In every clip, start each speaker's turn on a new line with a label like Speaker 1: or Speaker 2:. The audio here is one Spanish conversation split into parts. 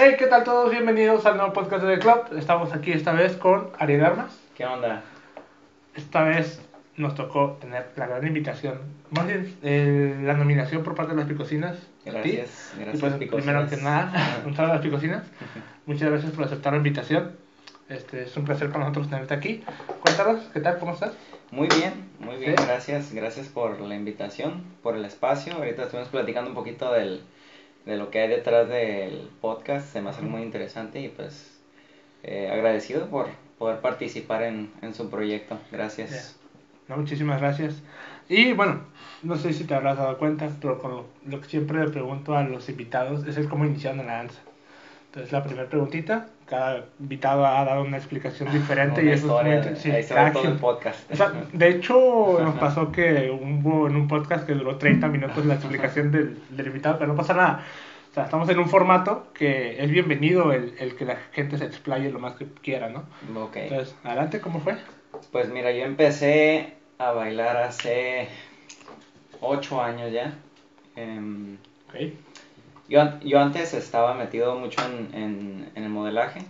Speaker 1: Hey, ¿qué tal todos? Bienvenidos al nuevo podcast de The Club. Estamos aquí esta vez con Ariel Armas.
Speaker 2: ¿Qué onda?
Speaker 1: Esta vez nos tocó tener la gran invitación, más bien eh, la nominación por parte de las Picocinas.
Speaker 2: Gracias,
Speaker 1: Y
Speaker 2: gracias.
Speaker 1: pues,
Speaker 2: Picocinas.
Speaker 1: primero que nada, un saludo a las Picocinas. Muchas gracias por aceptar la invitación. Este, es un placer para nosotros tenerte aquí. Cuéntanos, ¿qué tal? ¿Cómo estás?
Speaker 2: Muy bien, muy bien,
Speaker 1: ¿Sí?
Speaker 2: gracias. Gracias por la invitación, por el espacio. Ahorita estuvimos platicando un poquito del, de lo que hay detrás del podcast. Se me hace muy interesante y pues eh, agradecido por poder participar en, en su proyecto. Gracias.
Speaker 1: No, muchísimas gracias. Y bueno, no sé si te habrás dado cuenta, pero con lo, lo que siempre le pregunto a los invitados es el cómo iniciaron en la danza. Entonces, la primera preguntita, cada invitado ha dado una explicación diferente y
Speaker 2: Una
Speaker 1: eso
Speaker 2: historia,
Speaker 1: es muy sí,
Speaker 2: todo el podcast.
Speaker 1: O sea, de hecho, nos pasó que hubo en un podcast que duró 30 minutos la explicación del, del invitado, pero no pasa nada. Sea, estamos en un formato que es bienvenido el, el que la gente se explaye lo más que quiera, ¿no?
Speaker 2: Ok.
Speaker 1: Entonces, adelante, ¿cómo fue?
Speaker 2: Pues mira, yo empecé a bailar hace ocho años ya. Em,
Speaker 1: Ok,
Speaker 2: yo, yo antes estaba metido mucho en, en, en el modelaje.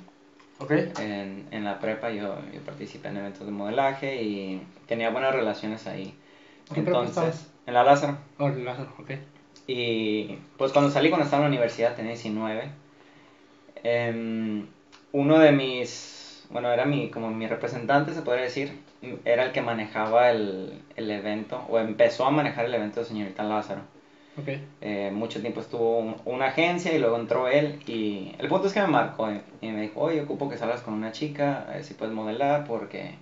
Speaker 1: ok,
Speaker 2: En, en la prepa yo, yo participé en eventos de modelaje y tenía buenas relaciones ahí.
Speaker 1: ¿Qué
Speaker 2: Entonces, en la Lázaro.
Speaker 1: Oh, Lázaro, ok.
Speaker 2: Y pues cuando salí, cuando estaba en la universidad, tenía 19. em, uno de mis, bueno, era mi, como mi representante, se podría decir, era el que manejaba el, el evento, o empezó a manejar el evento de señorita Lázaro.
Speaker 1: Ok,
Speaker 2: Eh, mucho tiempo estuvo un- una agencia y luego entró él y el punto es que me marcó y, y me dijo, oye, ocupo que salgas con una chica, a ver si puedes modelar porque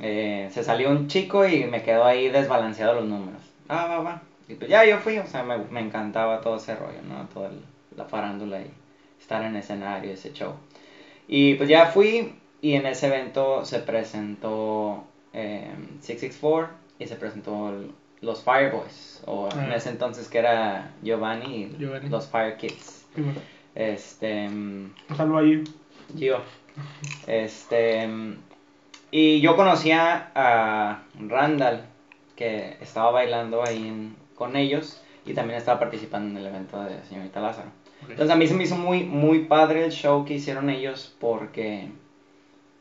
Speaker 2: eh, se salió un chico y me quedó ahí desbalanceado los números. Ah, va, va. Y pues ya yo fui, o sea, me, me encantaba todo ese rollo, ¿no? Toda el- la farándula y estar en escenario, ese show. Y pues ya fui y en ese evento se presentó eh, 664 y se presentó el- los Fireboys, o en
Speaker 1: Ah.
Speaker 2: ese entonces que era Giovanni y
Speaker 1: Giovanni.
Speaker 2: los Fire Kids.
Speaker 1: bueno.
Speaker 2: Este,
Speaker 1: Un saludo ahí.
Speaker 2: Gio. Este, mm, y yo conocía a Randall, que estaba bailando ahí en- con ellos y también estaba participando en el evento de Señorita Lázaro.
Speaker 1: Ok.
Speaker 2: Entonces a mí se me hizo muy, muy padre el show que hicieron ellos porque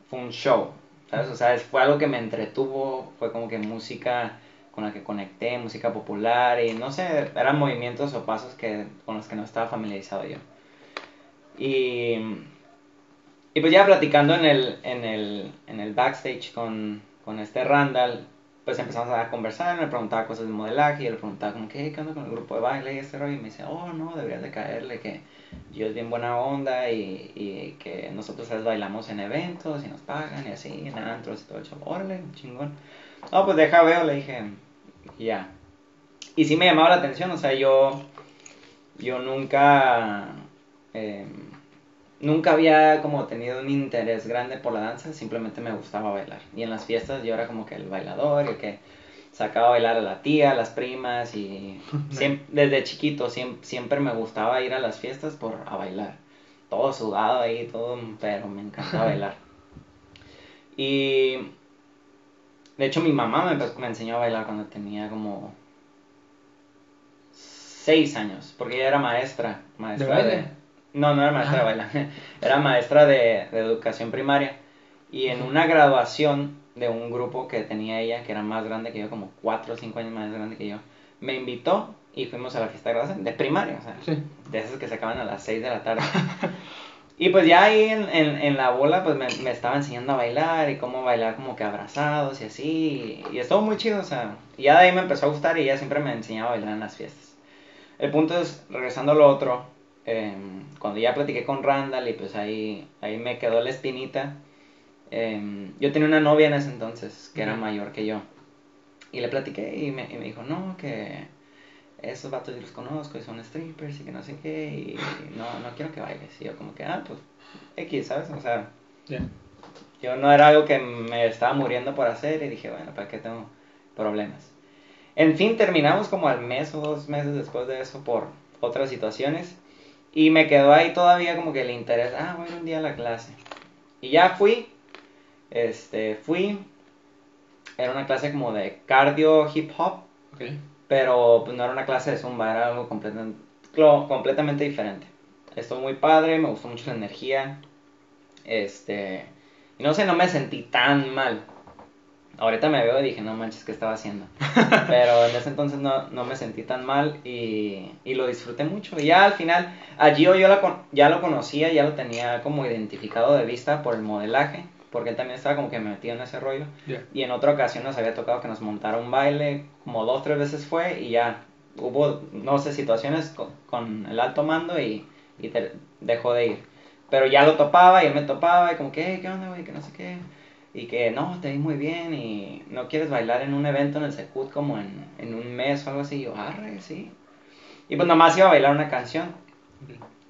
Speaker 2: fue un show, ¿sabes? O sea, fue algo que me entretuvo, fue como que música con la que conecté, música popular y no sé, eran movimientos o pasos que, con los que no estaba familiarizado yo. Y, y pues ya platicando en el, en el, en el backstage con, con este Randall, pues empezamos a conversar, me preguntaba cosas de modelaje y yo le preguntaba como, ¿qué, qué onda con el grupo de baile y este rollo? Y me dice, oh, no, deberías de caerle, que yo es bien buena onda y, y que nosotros ¿sabes? bailamos en eventos y nos pagan y así, en antros y todo eso. Órale, chingón. No, pues deja veo, le dije, ya. Y sí me llamaba la atención, o sea, yo, yo nunca, eh, nunca había como tenido un interés grande por la danza, simplemente me gustaba bailar. Y en las fiestas yo era como que el bailador, el que sacaba a bailar a la tía, a las primas y desde chiquito siem- siempre me gustaba ir a las fiestas por a bailar. Todo sudado ahí, todo, pero me encantaba bailar. Y de hecho mi mamá me, me enseñó a bailar cuando tenía como seis años, porque ella era maestra, maestra
Speaker 1: ¿De
Speaker 2: de,
Speaker 1: baile?
Speaker 2: No, no era maestra
Speaker 1: Ah.
Speaker 2: de baile, era maestra de, de educación primaria. Y en una graduación de un grupo que tenía ella, que era más grande que yo, como cuatro o cinco años más grande que yo, me invitó y fuimos a la fiesta de graduación de primaria, o sea,
Speaker 1: Sí.
Speaker 2: de esas que se acaban a las 6 de la tarde. y pues ya ahí en, en, en la bola pues me, me estaba enseñando a bailar y cómo bailar como que abrazados y así. Y, estuvo muy chido, o sea, y ya de ahí me empezó a gustar y ella siempre me enseñaba a bailar en las fiestas. El punto es, regresando a lo otro, em, cuando ya platiqué con Randall y pues ahí, ahí me quedó la espinita. em, yo tenía una novia en ese entonces que era mayor que yo. Y le platiqué y me, y me dijo, no, que esos vatos yo los conozco y son strippers y que no sé qué, y no, no quiero que bailes. Y yo como que, ah, pues, X, ¿sabes? O sea,
Speaker 1: Ya.
Speaker 2: yo no era algo que me estaba muriendo por hacer y dije, bueno, ¿para qué tengo problemas? En fin, terminamos como al mes o dos meses después de eso por otras situaciones y me quedó ahí todavía como que el interés, ah, voy a ir un día a la clase. Y ya fui, este, fui, era una clase como de cardio hip hop, pero pues no era una clase de zumba, era algo completamente, completamente diferente. estuvo muy padre, me gustó mucho la energía. Este, y no sé, no me sentí tan mal. Ahorita me veo y dije, no manches, ¿qué estaba haciendo? Pero en ese entonces no, no me sentí tan mal y, y, lo disfruté mucho. Y ya al final, a Gio yo la, ya lo conocía, ya lo tenía como identificado de vista por el modelaje, porque él también estaba como que metido en ese rollo. Y en otra ocasión nos había tocado que nos montara un baile, como dos, tres veces fue y ya hubo, no sé, situaciones con, el alto mando y, y dejó de ir. Pero ya lo topaba y él me topaba y como que, ¿qué onda, güey? Que no sé qué y que no, te vi muy bien y no quieres bailar en un evento en el Secut como en, en un mes o algo así. Y yo, arre, sí. Y pues nomás iba a bailar una canción.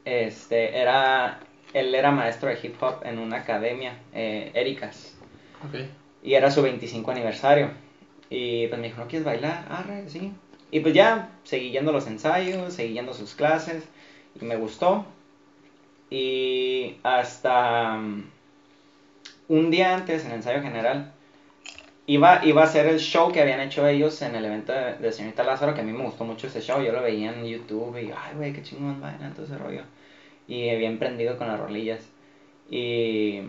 Speaker 2: Este, era, él era maestro de hip hop en una academia, eh, Ericas. Okay. Y era su 25 aniversario. Y pues me dijo, ¿no quieres bailar? Arre, sí. Y pues ya seguí yendo los ensayos, seguí yendo sus clases y me gustó. Y hasta un día antes, en el ensayo general, iba, iba a ser el show que habían hecho ellos en el evento de, Señorita Lázaro, que a mí me gustó mucho ese show. Yo lo veía en YouTube y, ay, güey, qué chingón vaina, todo ese rollo. Y bien prendido con las rolillas. Y,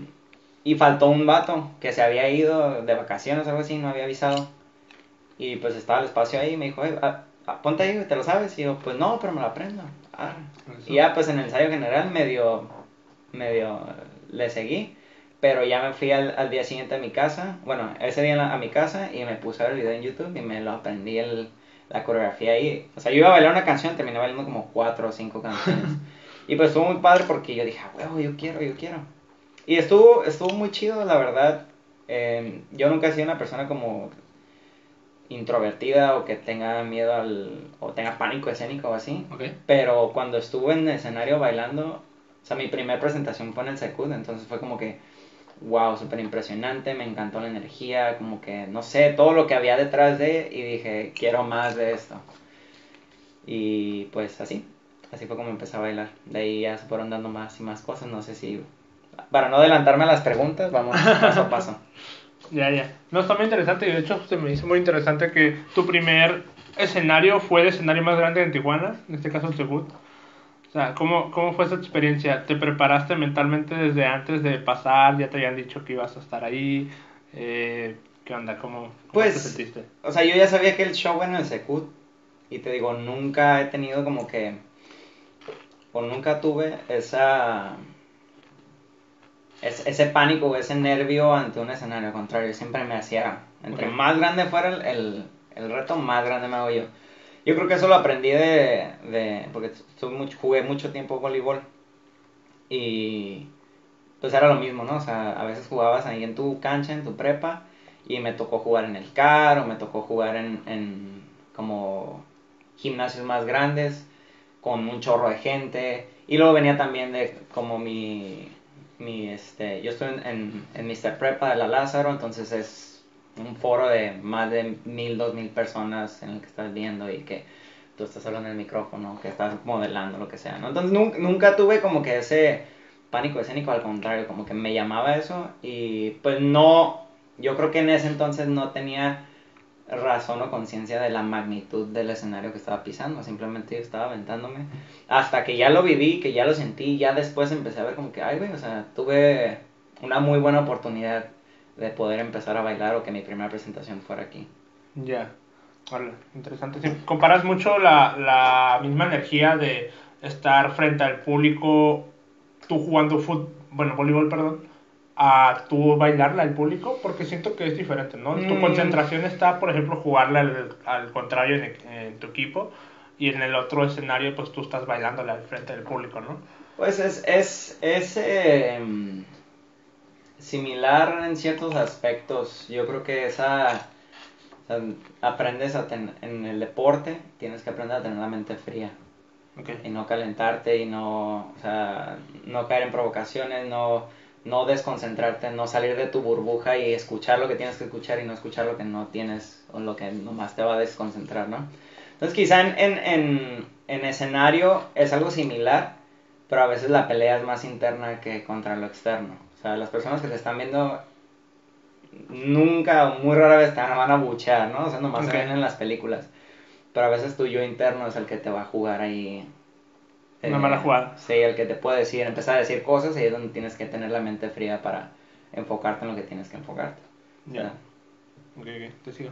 Speaker 2: y faltó un vato que se había ido de vacaciones o algo así, no había avisado. Y pues estaba el espacio ahí y me dijo, ponte ahí, ¿te lo sabes? Y yo, pues no, pero me lo aprendo. Y ya pues en el ensayo general medio, medio le seguí. Pero ya me fui al, al, día siguiente a mi casa, bueno, ese día a mi casa y me puse a ver el video en YouTube y me lo aprendí el, la coreografía ahí. O sea, yo iba a bailar una canción, terminé bailando como cuatro o cinco canciones. y pues estuvo muy padre porque yo dije, ah, huevo, yo quiero, yo quiero. Y estuvo, estuvo muy chido, la verdad. Eh, yo nunca he sido una persona como introvertida o que tenga miedo al o tenga pánico escénico o así. Pero cuando estuve en el escenario bailando, o sea, mi primera presentación fue en el Secud, entonces fue como que wow, súper impresionante, me encantó la energía, como que, no sé, todo lo que había detrás de, y dije, quiero más de esto. Y pues así, así fue como empecé a bailar. De ahí ya se fueron dando más y más cosas, no sé si, para no adelantarme a las preguntas, vamos paso a paso.
Speaker 1: ya, ya. No, está muy interesante y de hecho se me hizo muy interesante que tu primer escenario fue el escenario más grande en Tijuana, en este caso el Segut. O sea, ¿cómo, ¿cómo fue esa experiencia? ¿Te preparaste mentalmente desde antes de pasar? ¿Ya te habían dicho que ibas a estar ahí? Eh, ¿Qué onda? ¿Cómo,
Speaker 2: pues, te sentiste? O sea, yo ya sabía que el show en el Secut. Y te digo, nunca he tenido como que. O nunca tuve esa. Ese, pánico o ese nervio ante un escenario. Al contrario, siempre me hacía. Entre más grande fuera el, el, el reto, más grande me hago yo. Yo creo que eso lo aprendí de, de porque mucho, jugué mucho tiempo voleibol y pues era lo mismo, ¿no? O sea, a veces jugabas ahí en tu cancha, en tu prepa y me tocó jugar en el CAR o me tocó jugar en, en como gimnasios más grandes con un chorro de gente y luego venía también de como mi, mi este, yo estoy en, en, en Mr. Prepa de la Lázaro, entonces es un foro de más de mil, dos mil personas en el que estás viendo y que tú estás hablando en el micrófono, que estás modelando, lo que sea, ¿no? Entonces nunca, nunca tuve como que ese pánico escénico, al contrario, como que me llamaba eso y pues no, yo creo que en ese entonces no tenía razón o conciencia de la magnitud del escenario que estaba pisando, simplemente estaba aventándome hasta que ya lo viví, que ya lo sentí, ya después empecé a ver como que, ay, güey, o sea, tuve una muy buena oportunidad de poder empezar a bailar o que mi primera presentación fuera aquí.
Speaker 1: Ya, vale, interesante. comparas mucho la, la misma energía de estar frente al público, tú jugando fútbol, bueno, voleibol, perdón, a tú bailarla al público, porque siento que es diferente, ¿no? Tu mm. concentración está, por ejemplo, jugarla al, al contrario en, en, tu equipo y en el otro escenario, pues tú estás bailándola al frente del público, ¿no?
Speaker 2: Pues es, es, es em, similar en ciertos aspectos. Yo creo que esa aprendes a en el deporte, tienes que aprender a tener la mente fría. Y no calentarte y no, o sea, no caer en provocaciones, no, no desconcentrarte, no salir de tu burbuja y escuchar lo que tienes que escuchar y no escuchar lo que no tienes o lo que nomás te va a desconcentrar, ¿no? Entonces quizá en, en, en, en escenario es algo similar, pero a veces la pelea es más interna que contra lo externo. O sea, las personas que te están viendo nunca muy rara vez te van a buchear, ¿no? O sea, nomás se ven en las películas. Pero a veces tu yo interno es el que te va a jugar ahí
Speaker 1: Una mala jugada.
Speaker 2: Sí, el que te puede decir, empezar a decir cosas y es donde tienes que tener la mente fría para enfocarte en lo que tienes que enfocarte.
Speaker 1: Ya. Ok, ok, te sigo.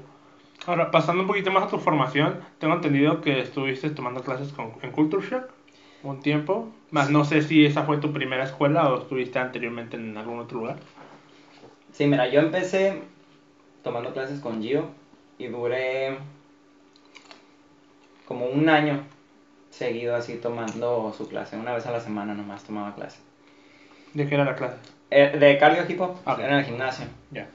Speaker 1: Ahora, pasando un poquito más a tu formación, tengo entendido que estuviste tomando clases con, en Culture Shock un tiempo, más no sé si esa fue tu primera escuela o estuviste anteriormente en algún otro lugar.
Speaker 2: Sí, mira, yo empecé tomando clases con Gio y duré como un año seguido así tomando su clase. Una vez a la semana nomás tomaba clase.
Speaker 1: ¿De qué era la clase?
Speaker 2: Eh, de cardio hip hop,
Speaker 1: Ah,
Speaker 2: era en el gimnasio.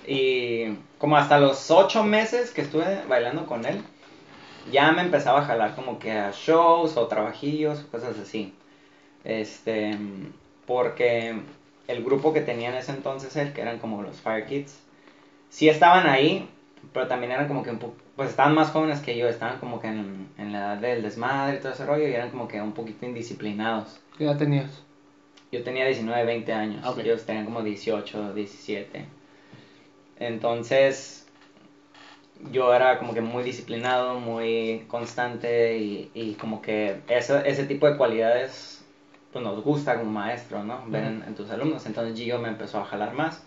Speaker 2: Y como hasta los ocho meses que estuve bailando con él, ya me empezaba a jalar como que a shows o trabajillos, cosas así. Este, porque el grupo que tenía en ese entonces él, que eran como los Fire Kids, sí estaban ahí, pero también eran como que un poco, pues estaban más jóvenes que yo, estaban como que en, en la edad del desmadre y todo ese rollo, y eran como que un poquito indisciplinados.
Speaker 1: ¿Qué edad tenías?
Speaker 2: Yo tenía 19, 20 años.
Speaker 1: Ok.
Speaker 2: Ellos tenían como 18, 17. Entonces, yo era como que muy disciplinado, muy constante y, y como que ese, ese tipo de cualidades pues nos gusta como maestro, ¿no? Ver en, en tus alumnos. Entonces Gio me empezó a jalar más.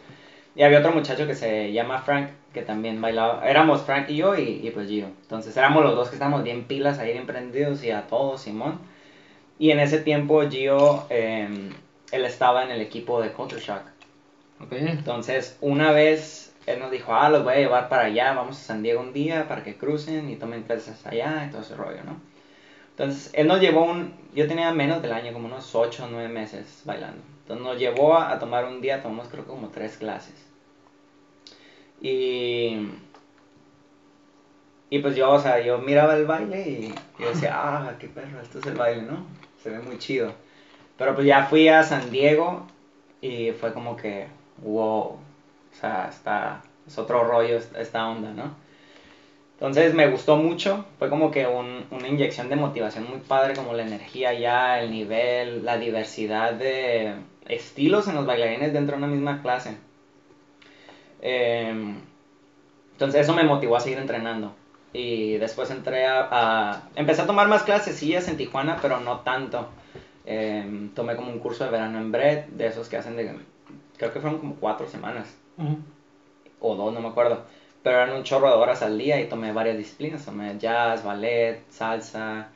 Speaker 2: Y había otro muchacho que se llama Frank, que también bailaba. Éramos Frank y yo y, y pues Gio. Entonces éramos los dos que estábamos bien pilas, ahí bien prendidos y a todos, Simón. Y en ese tiempo Gio, eh, él estaba en el equipo de Culture Shock.
Speaker 1: Ok.
Speaker 2: Entonces, una vez él nos dijo, ah, los voy a llevar para allá, vamos a San Diego un día para que crucen y tomen clases allá y todo ese rollo, ¿no? Entonces, él nos llevó un, yo tenía menos del año, como unos 8 o 9 meses bailando. Entonces, nos llevó a, tomar un día, tomamos creo que como tres clases. Y, y pues yo, o sea, yo miraba el baile y yo decía, ah, qué perro, esto es el baile, ¿no? Se ve muy chido. Pero pues ya fui a San Diego y fue como que, wow, o sea, está, es otro rollo esta- onda, ¿no? Entonces me gustó mucho, fue como que un- una inyección de motivación muy padre, como la energía ya, el nivel, la diversidad de estilos en los bailarines dentro de una misma clase. Em, entonces eso me motivó a seguir entrenando. Y después entré a, a- Empecé a tomar más clasecillas en Tijuana, pero no tanto. Em, tomé como un curso de verano en Bread, de esos que hacen de... Creo que fueron como cuatro semanas, O dos, no me acuerdo. Pero eran un chorro de horas al día y tomé varias disciplinas. Tomé jazz, ballet, salsa,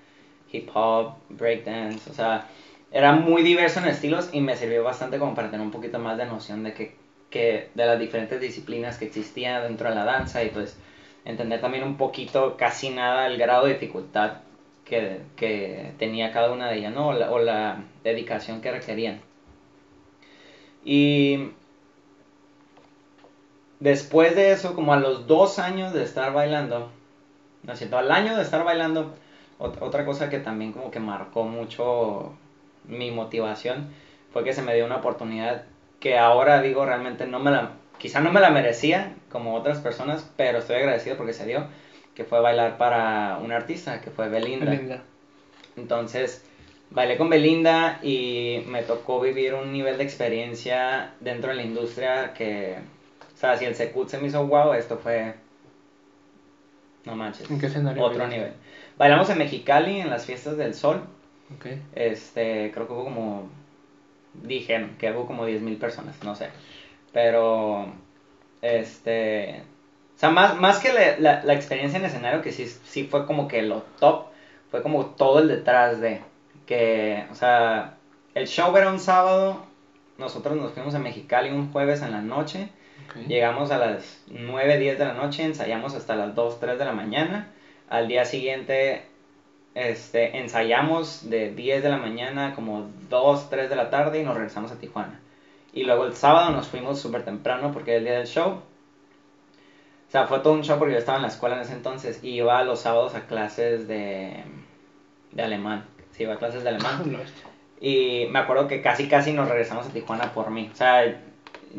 Speaker 2: hip hop, breakdance. O sea, era muy diverso en estilos y me sirvió bastante como para tener un poquito más de noción de que, que de las diferentes disciplinas que existían dentro de la danza y pues entender también un poquito, casi nada, el grado de dificultad que, que tenía cada una de ellas, ¿no? O la, o la dedicación que requerían. Y después de eso, como a los dos años de estar bailando, no es cierto, al año de estar bailando, ot- otra cosa que también como que marcó mucho mi motivación fue que se me dio una oportunidad que ahora digo realmente no me la, quizá no me la merecía como otras personas, pero estoy agradecido porque se dio, que fue bailar para una artista, que fue Belinda.
Speaker 1: Linda.
Speaker 2: Entonces, bailé con Belinda y me tocó vivir un nivel de experiencia dentro de la industria que, sea, si el Secut se me hizo wow, esto fue, no manches,
Speaker 1: ¿En qué escenario
Speaker 2: otro
Speaker 1: bailaste?
Speaker 2: nivel. Bailamos en Mexicali en las fiestas del sol,
Speaker 1: Ok.
Speaker 2: este, creo que hubo como, dijeron que hubo como 10.000 personas, no sé, pero, este, o sea, más, más que la, la- la experiencia en escenario, que sí, sí fue como que lo top, fue como todo el detrás de, que, o sea, el show era un sábado, nosotros nos fuimos a Mexicali un jueves en la noche, Llegamos a las 9, 10 de la noche, ensayamos hasta las 2, 3 de la mañana. Al día siguiente este, ensayamos de 10 de la mañana como 2, 3 de la tarde y nos regresamos a Tijuana. Y luego el sábado nos fuimos súper temprano porque era el día del show. O sea, fue todo un show porque yo estaba en la escuela en ese entonces y iba los sábados a clases de, de alemán. Sí, iba a clases de alemán. Y me acuerdo que casi casi nos regresamos a Tijuana por mí. O sea,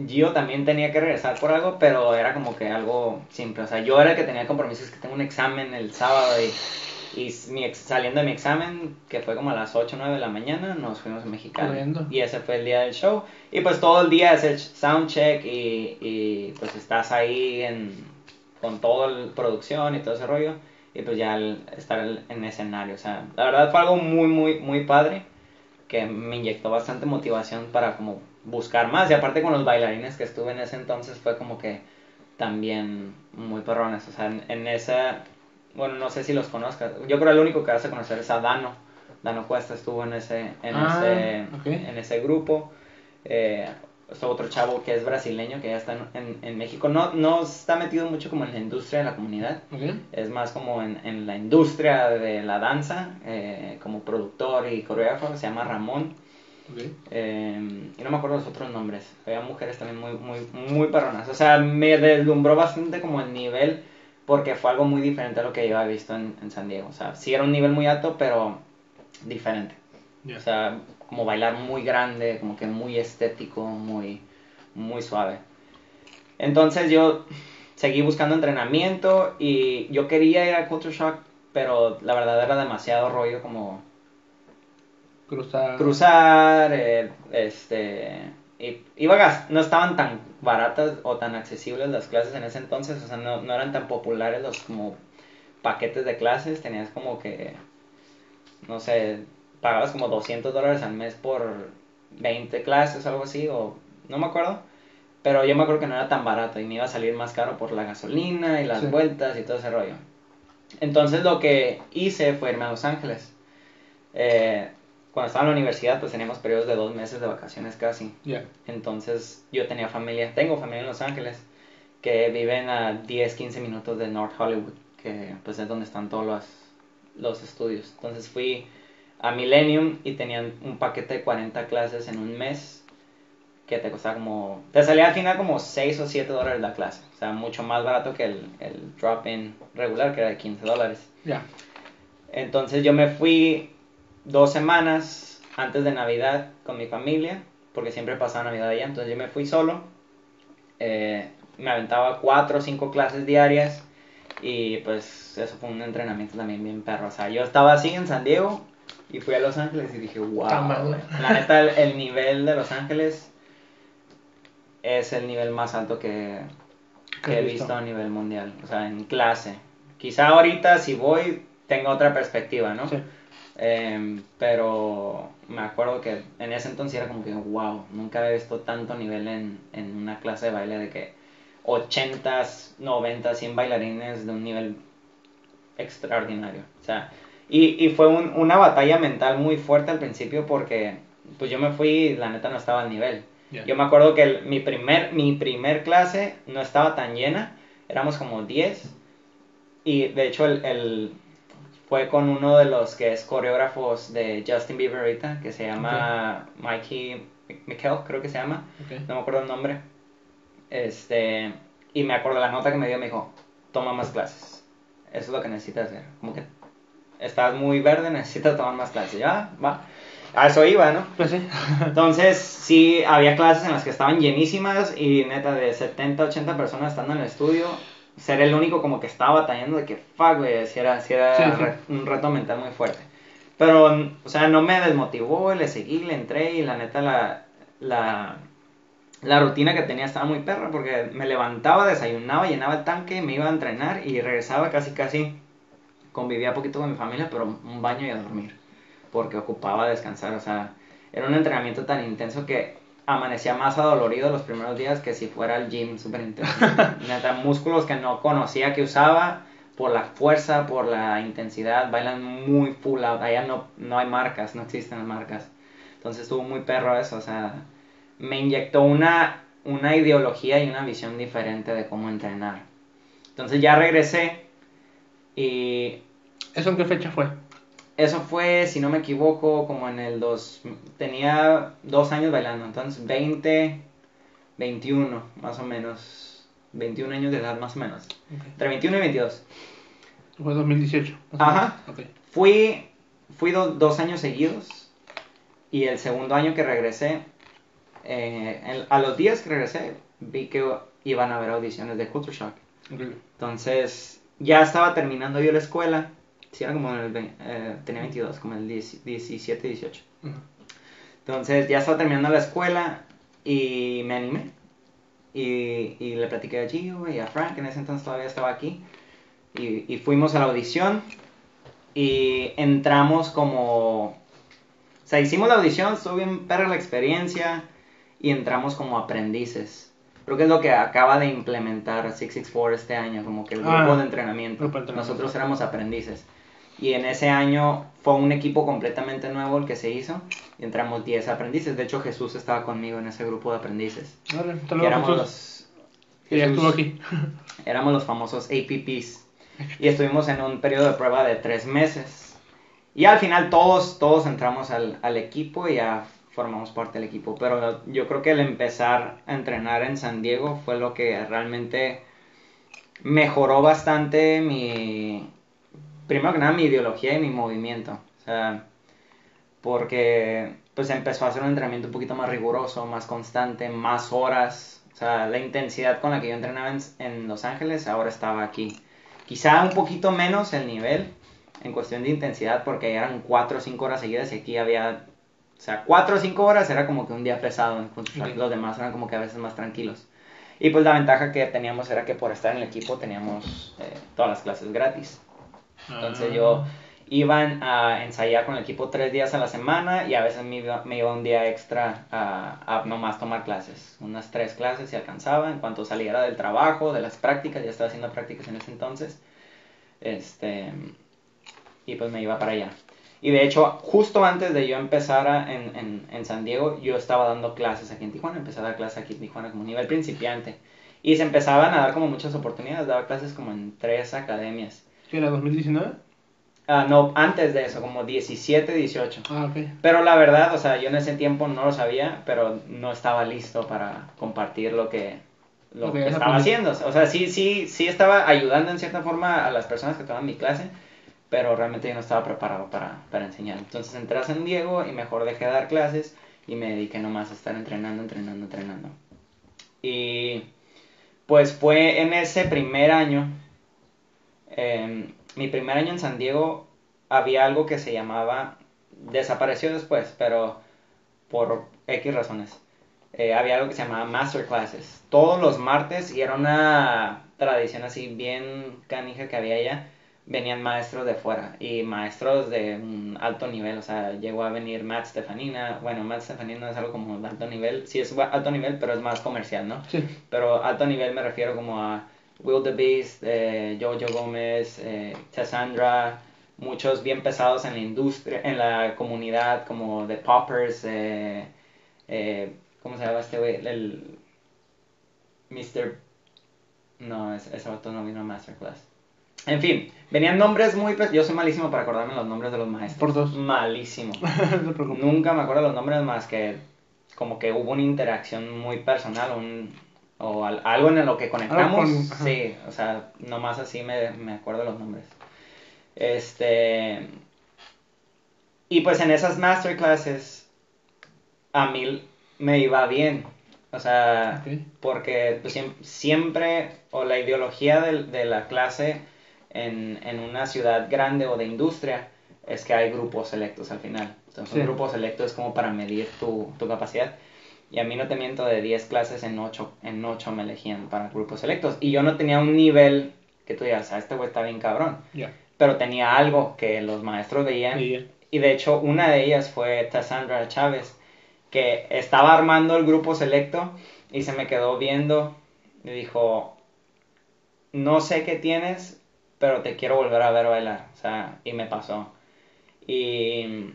Speaker 2: Gio también tenía que regresar por algo, pero era como que algo simple. O sea, yo era el que tenía compromisos, que tengo un examen el sábado y, y mi ex- saliendo de mi examen, que fue como a las 8 o 9 de la mañana, nos fuimos a Mexicali.
Speaker 1: Corriendo.
Speaker 2: Y ese fue el día del show. Y pues todo el día es el soundcheck y, y pues estás ahí en, con toda la producción y todo ese rollo. Y pues ya el estar en en escenario. O sea, la verdad fue algo muy, muy, muy padre. que me inyectó bastante motivación para como buscar más. Y aparte con los bailarines que estuve en ese entonces fue como que también muy perrones. O sea, en, en esa, bueno, no sé si los conozcas. Yo creo que el único que vas a conocer es a Dano. Dano Cuesta estuvo en ese, en
Speaker 1: Ah,
Speaker 2: ese,
Speaker 1: ok.
Speaker 2: en ese grupo. Eh, está otro chavo que es brasileño, que ya está en, en, México. No, no está metido mucho como en la industria de la comunidad.
Speaker 1: Ok.
Speaker 2: Es más como en, en la industria de la danza, eh, como productor y coreógrafo. Se llama Ramón. Eh, y no me acuerdo los otros nombres. Había mujeres también muy, muy, muy perronas. O sea, me deslumbró bastante como el nivel porque fue algo muy diferente a lo que yo había visto en, en San Diego. O sea, sí era un nivel muy alto, pero diferente. O sea, como bailar muy grande, como que muy estético, muy, muy suave. Entonces yo seguí buscando entrenamiento y yo quería ir a Culture Shock, pero la verdad era demasiado rollo como
Speaker 1: Cruzar.
Speaker 2: cruzar, eh, este, y, iba a no estaban tan baratas o tan accesibles las clases en ese entonces, o sea, no, no eran tan populares los como paquetes de clases, tenías como que, no sé, pagabas como 200 dólares al mes por 20 clases, algo así, o no me acuerdo, pero yo me acuerdo que no era tan barato y me iba a salir más caro por la gasolina y las
Speaker 1: Sí.
Speaker 2: vueltas y todo ese rollo. Entonces lo que hice fue irme a Los Ángeles. Eh, cuando estaba en la universidad, pues teníamos periodos de dos meses de vacaciones casi.
Speaker 1: Ya.
Speaker 2: Entonces yo tenía familia, tengo familia en Los Ángeles, que viven a 10, 15 minutos de North Hollywood, que pues es donde están todos los, los estudios. Entonces fui a Millennium y tenían un paquete de 40 clases en un mes que te costaba como, te salía al final como 6 o 7 dólares la clase. O sea, mucho más barato que el, el drop-in regular, que era de 15 dólares.
Speaker 1: Ya.
Speaker 2: Entonces yo me fui dos semanas antes de Navidad con mi familia, porque siempre pasaba Navidad allá, entonces yo me fui solo, eh, me aventaba cuatro o cinco clases diarias y pues eso fue un entrenamiento también bien perro, o sea, yo estaba así en San Diego y fui a Los Ángeles y dije, wow,
Speaker 1: madre.
Speaker 2: la neta el, el nivel de Los Ángeles es el nivel más alto que, que he visto a nivel mundial, o sea, en clase. Quizá ahorita si voy tenga otra perspectiva, ¿no?
Speaker 1: Sí.
Speaker 2: Em, pero me acuerdo que en ese entonces era como que, wow, nunca había visto tanto nivel en, en una clase de baile de que 80, 90, 100 bailarines de un nivel extraordinario. O sea, y, y fue un- una batalla mental muy fuerte al principio porque pues yo me fui y la neta no estaba al nivel.
Speaker 1: Ya.
Speaker 2: Yo me acuerdo que el- mi, primer, mi primer clase no estaba tan llena, éramos como 10 y de hecho el, el- fue con uno de los que es coreógrafos de Justin Bieber ahorita, que se llama Mikey Mikkel, creo que se llama,
Speaker 1: Ok.
Speaker 2: no me acuerdo el nombre. Este, y me acuerdo la nota que me dio, me dijo, toma más clases. Eso es lo que necesitas hacer. Como que estás muy verde, necesitas tomar más clases. Ya, va. A eso iba, ¿no?
Speaker 1: Pues sí.
Speaker 2: Entonces, sí, había clases en las que estaban llenísimas y neta de 70, 80 personas estando en el estudio, ser el único como que estaba batallando de que, fuck, güey, si era, sí era
Speaker 1: Sí, sí.
Speaker 2: re- un reto mental muy fuerte. Pero, o sea, no me desmotivó, le seguí, le entré y la neta la, la, la rutina que tenía estaba muy perra porque me levantaba, desayunaba, llenaba el tanque, me iba a entrenar y regresaba casi, casi, convivía poquito con mi familia, pero un baño y a dormir porque ocupaba descansar, o sea, era un entrenamiento tan intenso que amanecía más adolorido los primeros días que si fuera al gym súper intenso. Neta, músculos que no conocía que usaba por la fuerza, por la intensidad, bailan muy full out, allá no, no hay marcas, no existen las marcas. Entonces estuvo muy perro eso, o sea, me inyectó una, una ideología y una visión diferente de cómo entrenar. Entonces ya regresé y
Speaker 1: ¿Eso en qué fecha fue?
Speaker 2: Eso fue, si no me equivoco, como en el dos... Tenía dos años bailando, entonces 20, 21, más o menos. 21 años de edad, más o menos. Entre 21 y 22.
Speaker 1: Fue 2018. más o
Speaker 2: Ajá.
Speaker 1: menos. Ok.
Speaker 2: Fui, fui do- dos años seguidos y el segundo año que regresé, eh, a los días que regresé, vi que iban a haber audiciones de Culture Shock. Entonces, ya estaba terminando yo la escuela. Sí, era como el, eh, tenía 22, como el 10 17, 18.
Speaker 1: Ujú.
Speaker 2: Entonces, ya estaba terminando la escuela y me animé. Y, y le platiqué a Gio y a Frank, en ese entonces todavía estaba aquí. Y, y fuimos a la audición y entramos como... O sea, hicimos la audición, estuvo bien perra la experiencia y entramos como aprendices. Creo que es lo que acaba de implementar 664 este año, como que el grupo
Speaker 1: Ah,
Speaker 2: de entrenamiento.
Speaker 1: grupo de entrenamiento.
Speaker 2: Nosotros éramos aprendices. Y en ese año fue un equipo completamente nuevo el que se hizo y entramos 10 aprendices. De hecho, Jesús estaba conmigo en ese grupo de aprendices.
Speaker 1: Vale, hasta
Speaker 2: Que
Speaker 1: luego,
Speaker 2: éramos
Speaker 1: Jesús.
Speaker 2: los,
Speaker 1: ya
Speaker 2: Jesús-
Speaker 1: estuvo aquí.
Speaker 2: éramos los famosos APPs. Y estuvimos en un periodo de prueba de tres meses. Y al final todos, todos entramos al, al equipo y ya formamos parte del equipo. Pero yo creo que el empezar a entrenar en San Diego fue lo que realmente mejoró bastante mi... Primero que nada mi ideología y mi movimiento. O sea, porque pues empezó a ser un entrenamiento un poquito más riguroso, más constante, más horas. O sea, la intensidad con la que yo entrenaba en, en Los Ángeles ahora estaba aquí. Quizá un poquito menos el nivel en cuestión de intensidad porque eran 4 o 5 horas seguidas y aquí había... O sea, 4 o 5 horas era como que un día pesado, los demás eran como que a veces más tranquilos. Y pues la ventaja que teníamos era que por estar en el equipo teníamos eh, todas las clases gratis. Entonces
Speaker 1: Ah.
Speaker 2: yo iban a ensayar con el equipo tres días a la semana y a veces me iba, me iba un día extra a, a nomás tomar clases. Unas tres clases si alcanzaba en cuanto saliera del trabajo, de las prácticas, ya estaba haciendo prácticas en ese entonces. Este, y pues me iba para allá. Y de hecho, justo antes de yo empezar a- en, en, en San Diego, yo estaba dando clases aquí en Tijuana. Empecé a dar clases aquí en Tijuana como nivel principiante. Y se empezaban a dar como muchas oportunidades. Daba clases como en tres academias.
Speaker 1: ¿Qué era 2019?
Speaker 2: Ah, no, antes de eso, como 17, 18.
Speaker 1: Ah, ok.
Speaker 2: Pero la verdad, o sea, yo en ese tiempo no lo sabía, pero no estaba listo para compartir lo que, lo
Speaker 1: Lo
Speaker 2: que estaba haciendo. O sea, sí, sí, sí estaba ayudando en cierta forma a las personas que tomaban mi clase, pero realmente yo no estaba preparado para, para enseñar. Entonces entré a San Diego y mejor dejé de dar clases y me dediqué nomás a estar entrenando, entrenando, entrenando. Y pues fue en ese primer año, em, mi primer año en San Diego, había algo que se llamaba, desapareció después, pero por X razones. Eh, había algo que se llamaba Masterclasses. Todos los martes, y era una tradición así bien canija que había allá, venían maestros de fuera y maestros de un alto nivel. O sea, llegó a venir Matt Stefanina. Bueno, Matt Stefanina es algo como de alto nivel. Sí es alto nivel, pero es más comercial, ¿no?
Speaker 1: Sí.
Speaker 2: Pero alto nivel me refiero como a Will the Beast, eh, Jojo Gómez, eh, Cassandra, muchos bien pesados en la industria, en la comunidad, como The Poppers, eh, eh, ¿cómo se llama este güey? El Mr. No, ese, ese vato no vino a Masterclass. En fin, venían nombres muy... Yo soy malísimo para acordarme los nombres de los maestros.
Speaker 1: Por dos.
Speaker 2: Malísimo.
Speaker 1: no.
Speaker 2: Nunca me acuerdo los nombres más que como que hubo una interacción muy personal un- o al- algo en lo que conectamos.
Speaker 1: con-
Speaker 2: sí, o sea, nomás así me, me acuerdo los nombres. Este. Y pues en esas masterclasses a mí me iba bien. O sea, porque pues, siem- siempre, o la ideología del- de, la clase en, en una ciudad grande o de industria es que hay grupos selectos al final. Entonces,
Speaker 1: Sí.
Speaker 2: un grupo selecto es como para medir tu, tu capacidad. Y a mí no te miento, de 10 clases en 8, en 8 me elegían para grupos selectos. Y yo no tenía un nivel que tú digas, ah, este güey está bien cabrón.
Speaker 1: Ya.
Speaker 2: Pero tenía algo que los maestros veían.
Speaker 1: Y
Speaker 2: de hecho, una de ellas fue Tassandra Chávez, que estaba armando el grupo selecto y se me quedó viendo y dijo, no sé qué tienes, pero te quiero volver a ver bailar. O sea, y me pasó. Y,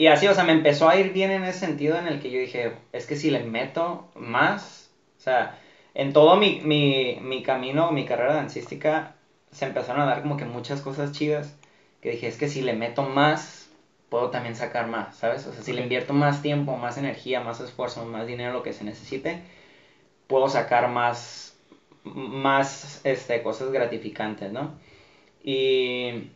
Speaker 2: y así, o sea, me empezó a ir bien en ese sentido en el que yo dije, es que si le meto más, o sea, en todo mi, mi, mi camino, mi carrera dancística, se empezaron a dar como que muchas cosas chidas que dije, es que si le meto más, puedo también sacar más, ¿sabes? O sea, si le invierto más tiempo, más energía, más esfuerzo, más dinero, lo que se necesite, puedo sacar más, más, este, cosas gratificantes, ¿no? Y,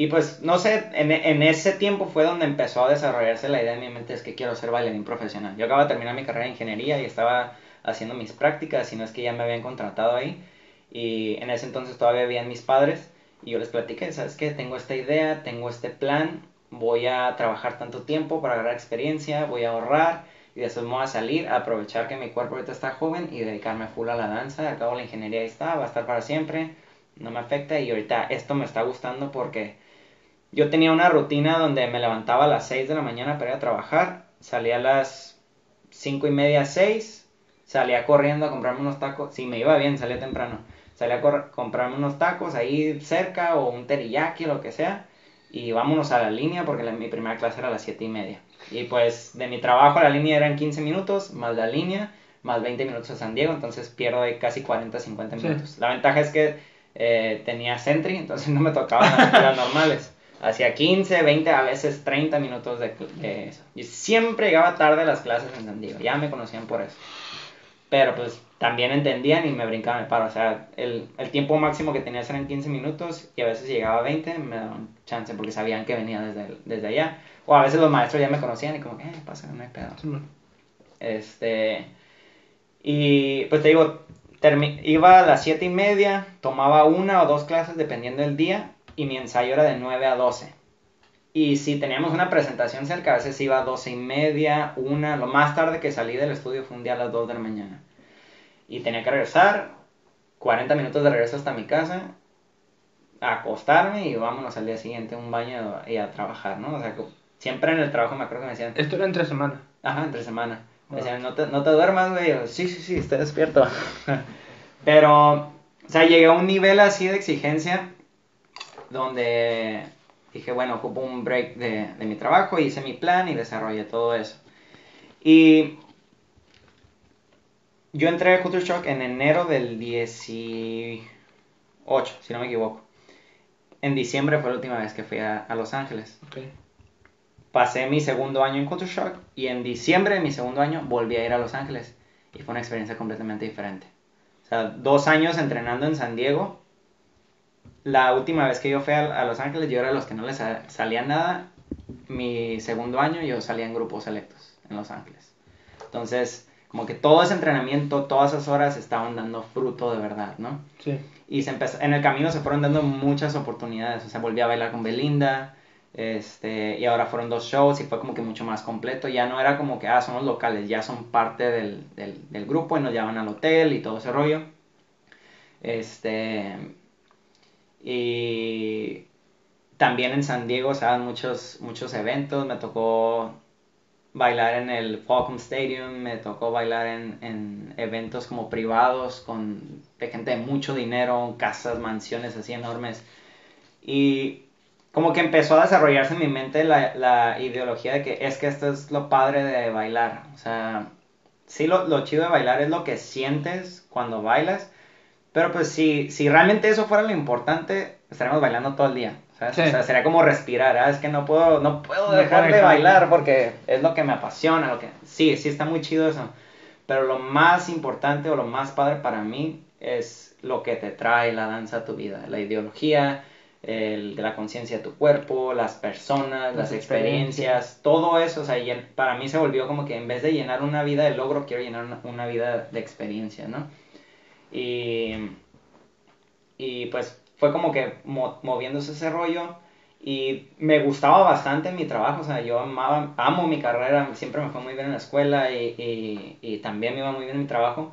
Speaker 2: y pues, no sé, en, en ese tiempo fue donde empezó a desarrollarse la idea en mi mente, es que quiero ser bailarín profesional. Yo acabo de terminar mi carrera de ingeniería y estaba haciendo mis prácticas, y no es que ya me habían contratado ahí. Y en ese entonces todavía vivían mis padres y yo les platiqué, ¿sabes qué? Tengo esta idea, tengo este plan, voy a trabajar tanto tiempo para agarrar experiencia, voy a ahorrar y después me voy a salir aprovechar que mi cuerpo ahorita está joven y dedicarme full a la danza. Al cabo la ingeniería ahí está, va a estar para siempre, no me afecta y ahorita esto me está gustando porque yo tenía una rutina donde me levantaba a las 6 de la mañana para ir a trabajar, salía a las 5 y media, 6, salía corriendo a comprarme unos tacos, si me iba bien, salía temprano, salía a comprarme unos tacos ahí cerca o un teriyaki o lo que sea, y vámonos a la línea porque mi primera clase era a las 7 y media. Y pues de mi trabajo a la línea eran 15 minutos, más la línea, más 20 minutos a San Diego, entonces pierdo ahí casi 40, 50 minutos. La ventaja es que eh, tenía Sentry, entonces no me tocaban las normales. Hacía 15, 20, a veces 30 minutos de, eso. Y siempre llegaba tarde a las clases en San Diego, ya me conocían por eso. Pero pues también entendían y me brincaban el paro. O sea, el, el tiempo máximo que tenía eran 15 minutos y a veces llegaba a 20, me daban chance porque sabían que venía desde, desde allá. O a veces los maestros ya me conocían y como, eh, pasa, no hay pedo. Este. Y pues te digo, iba a las 7 y media, tomaba una o dos clases dependiendo del día y mi ensayo era de 9 a 12. Y si teníamos una presentación cerca, a veces iba a 12 y media, una, lo más tarde que salí del estudio fue un día a las 2 de la mañana. Y tenía que regresar, 40 minutos de regreso hasta mi casa, a acostarme y vámonos al día siguiente a un baño y a trabajar, ¿no? O sea, siempre en el trabajo me acuerdo que me decían...
Speaker 1: Esto era entre semana.
Speaker 2: Ajá, entre semana. Me decían, no te, no te duermas, güey. sí, sí, sí, estoy despierto. Pero, o sea, llegué a un nivel así de exigencia donde dije, bueno, ocupo un break de, de mi trabajo, hice mi plan y desarrollé todo eso. Y yo entré a Culture Shock en enero del 18, si no me equivoco. En diciembre fue la última vez que fui a, Los Ángeles. Okay. Pasé mi segundo año en Culture Shock y en diciembre de mi segundo año volví a ir a Los Ángeles. Y fue una experiencia completamente diferente. O sea, dos años entrenando en San Diego la última vez que yo fui a, Los Ángeles, yo era de los que no les salía nada. Mi segundo año yo salía en grupos selectos en Los Ángeles. Entonces, como que todo ese entrenamiento, todas esas horas estaban dando fruto de verdad, ¿no? Sí. Y se empezó, en el camino se fueron dando muchas oportunidades. O sea, volví a bailar con Belinda, este, y ahora fueron dos shows y fue como que mucho más completo. Ya no era como que, ah, son los locales, ya son parte del, del, del grupo y nos llevan al hotel y todo ese rollo. Este, y también en San Diego se dan muchos, muchos eventos. Me tocó bailar en el Falcon Stadium, me tocó bailar en, en, eventos como privados con de gente de mucho dinero, casas, mansiones así enormes. Y como que empezó a desarrollarse en mi mente la, la ideología de que es que esto es lo padre de bailar. O sea, sí lo, lo chido de bailar es lo que sientes cuando bailas, pero pues si, si realmente eso fuera lo importante, estaríamos bailando todo el día. O sea, sería como respirar, ¿ah? es que no puedo, no puedo dejar de bailar porque es lo que me apasiona, lo que... Sí, sí está muy chido eso. Pero lo más importante o lo más padre para mí es lo que te trae la danza a tu vida, la ideología, el, de la conciencia de tu cuerpo, las personas, las, experiencias, todo eso, o sea, para mí se volvió como que en vez de llenar una vida de logro, quiero llenar una, una vida de experiencia, ¿no? Y, y pues fue como que moviéndose ese rollo y me gustaba bastante mi trabajo, o sea, yo amaba, amo mi carrera, siempre me fue muy bien en la escuela y, y, y también me iba muy bien en mi trabajo,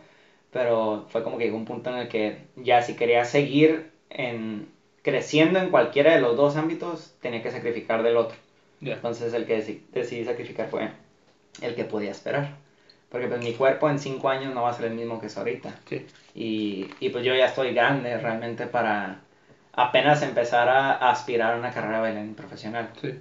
Speaker 2: pero fue como que llegó un punto en el que ya si quería seguir en, creciendo en cualquiera de los dos ámbitos, tenía que sacrificar del otro. Entonces el que decidí sacrificar fue el que podía esperar. Porque pues mi cuerpo en cinco años no va a ser el mismo que es ahorita. Sí. Y, y pues yo ya estoy grande realmente para apenas empezar a, aspirar a una carrera bailarín profesional. Sí.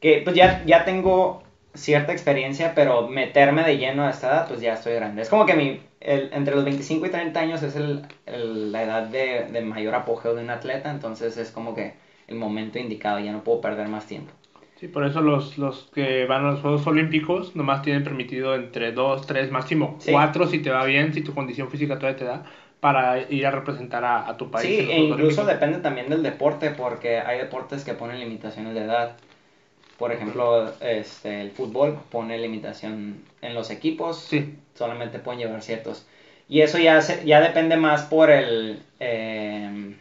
Speaker 2: Que pues ya, ya tengo cierta experiencia, pero meterme de lleno a esta edad, pues ya estoy grande. Es como que mi, el, entre los 25 y 30 años es el, el, la edad de, de mayor apogeo de un atleta, entonces es como que el momento indicado, ya no puedo perder más tiempo.
Speaker 1: Sí, por eso los, los que van a los Juegos Olímpicos nomás tienen permitido entre 2, 3, máximo 4 si te va bien, si tu condición física todavía te da, para ir a representar a, tu país.
Speaker 2: Sí, e incluso depende también del deporte, porque hay deportes que ponen limitaciones de edad. Por ejemplo, este, el fútbol pone limitación en los equipos, sí. solamente pueden llevar ciertos. Y eso ya, ya depende más por el... Eh,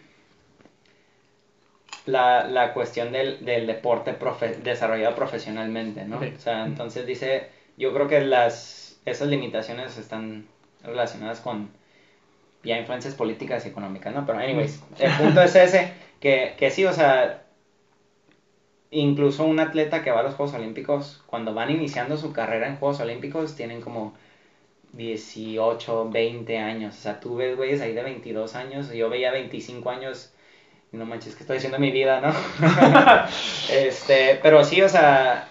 Speaker 2: la, la cuestión del, del deporte desarrollado profesionalmente, ¿no? O sea, entonces dice, yo creo que las, esas limitaciones están relacionadas con ya influencias políticas y económicas, ¿no? Pero anyways, el punto es ese, que, que sí, o sea, incluso un atleta que va a los Juegos Olímpicos, cuando van iniciando su carrera en Juegos Olímpicos, tienen como 18, 20 años. O sea, tú ves güeyes ahí de 22 años, yo veía 25 años, no manches, que estoy haciendo mi vida, ¿no? este, pero sí, o sea,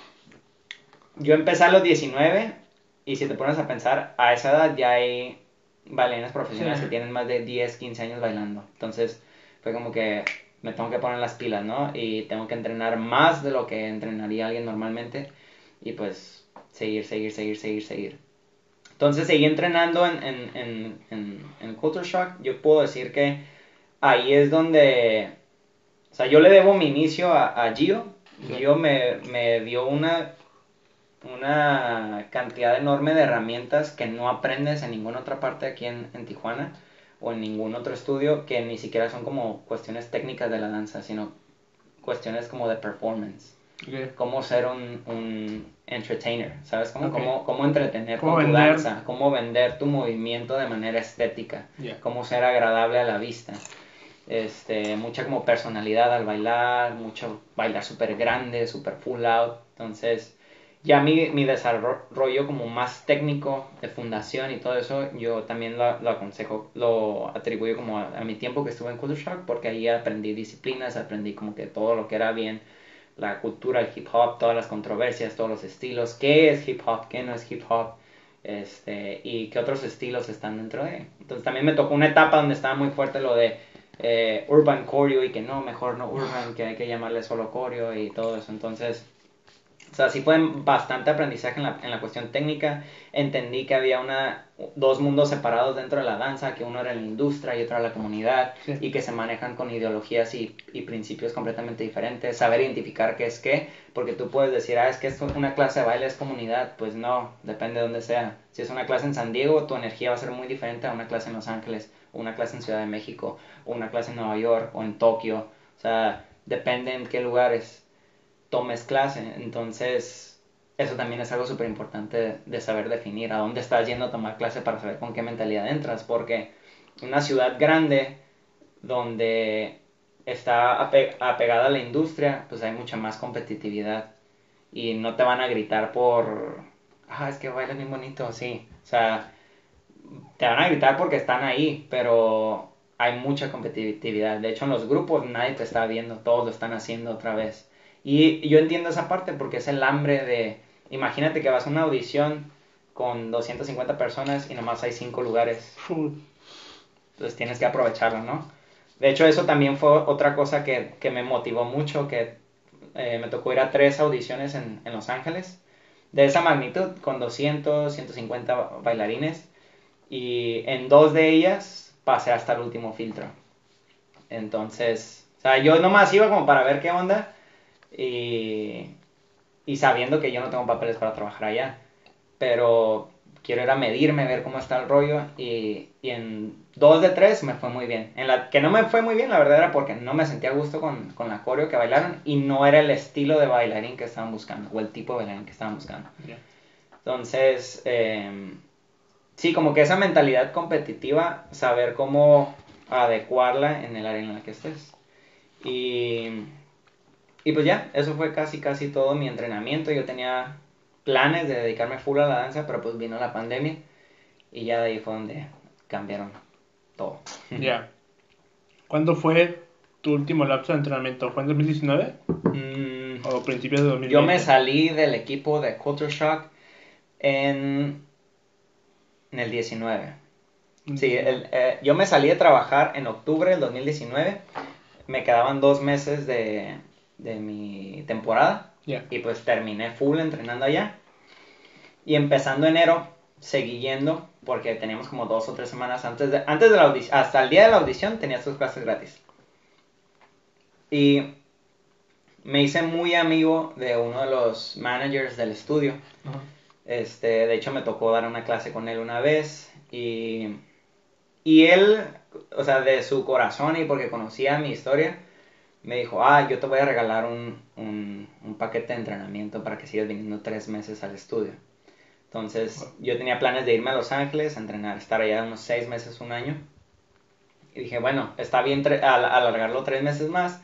Speaker 2: yo empecé a los 19 y si te pones a pensar, a esa edad ya hay bailarinas profesionales que tienen más de 10, 15 años bailando. Entonces, fue como que me tengo que poner las pilas, ¿no? Y tengo que entrenar más de lo que entrenaría alguien normalmente y pues seguir, seguir, seguir, seguir, seguir. Entonces seguí entrenando en, en, en, en, en Culture Shock. Yo puedo decir que ahí es donde, o sea, yo le debo mi inicio a, a Gio. Gio me, me dio una, una cantidad enorme de herramientas que no aprendes en ninguna otra parte aquí en, en Tijuana o en ningún otro estudio que ni siquiera son como cuestiones técnicas de la danza, sino cuestiones como de performance. Cómo ser un, un, entertainer, ¿sabes? Cómo, cómo, cómo entretener con tu danza, cómo vender tu movimiento de manera estética, cómo ser agradable a la vista. Este, mucha como personalidad al bailar, mucho bailar súper grande, súper full out. Entonces, ya mi, mi, desarrollo como más técnico de fundación y todo eso, yo también lo, lo aconsejo, lo atribuyo como a, mi tiempo que estuve en Culture Shock, porque ahí aprendí disciplinas, aprendí como que todo lo que era bien, la cultura, el hip hop, todas las controversias, todos los estilos, qué es hip hop, qué no es hip hop, este, y qué otros estilos están dentro de. Entonces también me tocó una etapa donde estaba muy fuerte lo de eh, urban choreo y que no, mejor no urban, que hay que llamarle solo choreo y todo eso. Entonces o sea, sí fue bastante aprendizaje en la, en la cuestión técnica. Entendí que había una, dos mundos separados dentro de la danza, que uno era la industria y otro era la comunidad, y que se manejan con ideologías y, y, principios completamente diferentes. Saber identificar qué es qué, porque tú puedes decir, ah, es que es una clase de baile es comunidad. Pues no, depende de dónde sea. Si es una clase en San Diego, tu energía va a ser muy diferente a una clase en Los Ángeles, una clase en Ciudad de México, una clase en Nueva York, o en Tokio. O sea, depende en qué lugares tomes clase. Entonces, eso también es algo súper importante de saber definir a dónde estás yendo a tomar clase para saber con qué mentalidad entras. Porque una ciudad grande donde está apegada a la industria, pues hay mucha más competitividad. Y no te van a gritar por, ah, es que bailas bien bonito, sí. O sea, te van a gritar porque están ahí, pero hay mucha competitividad. De hecho, en los grupos nadie te está viendo, todos lo están haciendo otra vez. Y yo entiendo esa parte porque es el hambre de, imagínate que vas a una audición con 250 personas y nomás hay 5 lugares. Entonces tienes que aprovecharlo, ¿no? De hecho, eso también fue otra cosa que, que me motivó mucho, que eh, me tocó ir a tres audiciones en, en, Los Ángeles, de esa magnitud, con 200, 150 bailarines, y en dos de ellas pasé hasta el último filtro. Entonces, o sea, yo nomás iba como para ver qué onda, y, y sabiendo que yo no tengo papeles para trabajar allá. Pero quiero ir a medirme, ver cómo está el rollo y, y, en dos de tres me fue muy bien. En la que no me fue muy bien, la verdad era porque no me sentía a gusto con, con la coreo que bailaron y no era el estilo de bailarín que estaban buscando o el tipo de bailarín que estaban buscando. Entonces, eh, sí, como que esa mentalidad competitiva, saber cómo adecuarla en el área en la que estés. Y y pues ya, eso fue casi, casi todo mi entrenamiento. Yo tenía planes de dedicarme full a la danza, pero pues vino la pandemia y ya de ahí fue donde cambiaron todo.
Speaker 1: Ya. ¿Cuándo fue tu último lapso de entrenamiento? ¿Fue en 2019? Mm. ¿O principios de 2020?
Speaker 2: Yo me salí del equipo de Culture Shock en, en el 19. Sí, el, eh, yo me salí de trabajar en octubre del 2019. Me quedaban dos meses de, de mi temporada. Y pues terminé full entrenando allá. Y empezando enero, seguí yendo porque teníamos como dos o tres semanas antes de, antes de la audición, hasta el día de la audición tenía sus clases gratis. Y me hice muy amigo de uno de los managers del estudio. Este, de hecho me tocó dar una clase con él una vez y, y él, o sea, de su corazón y porque conocía mi historia, me dijo, ah, yo te voy a regalar un, un, un, paquete de entrenamiento para que sigas viniendo tres meses al estudio. Entonces, yo tenía planes de irme a Los Ángeles a entrenar, estar allá unos seis meses, un año. Y dije, bueno, está bien alargarlo tres meses más,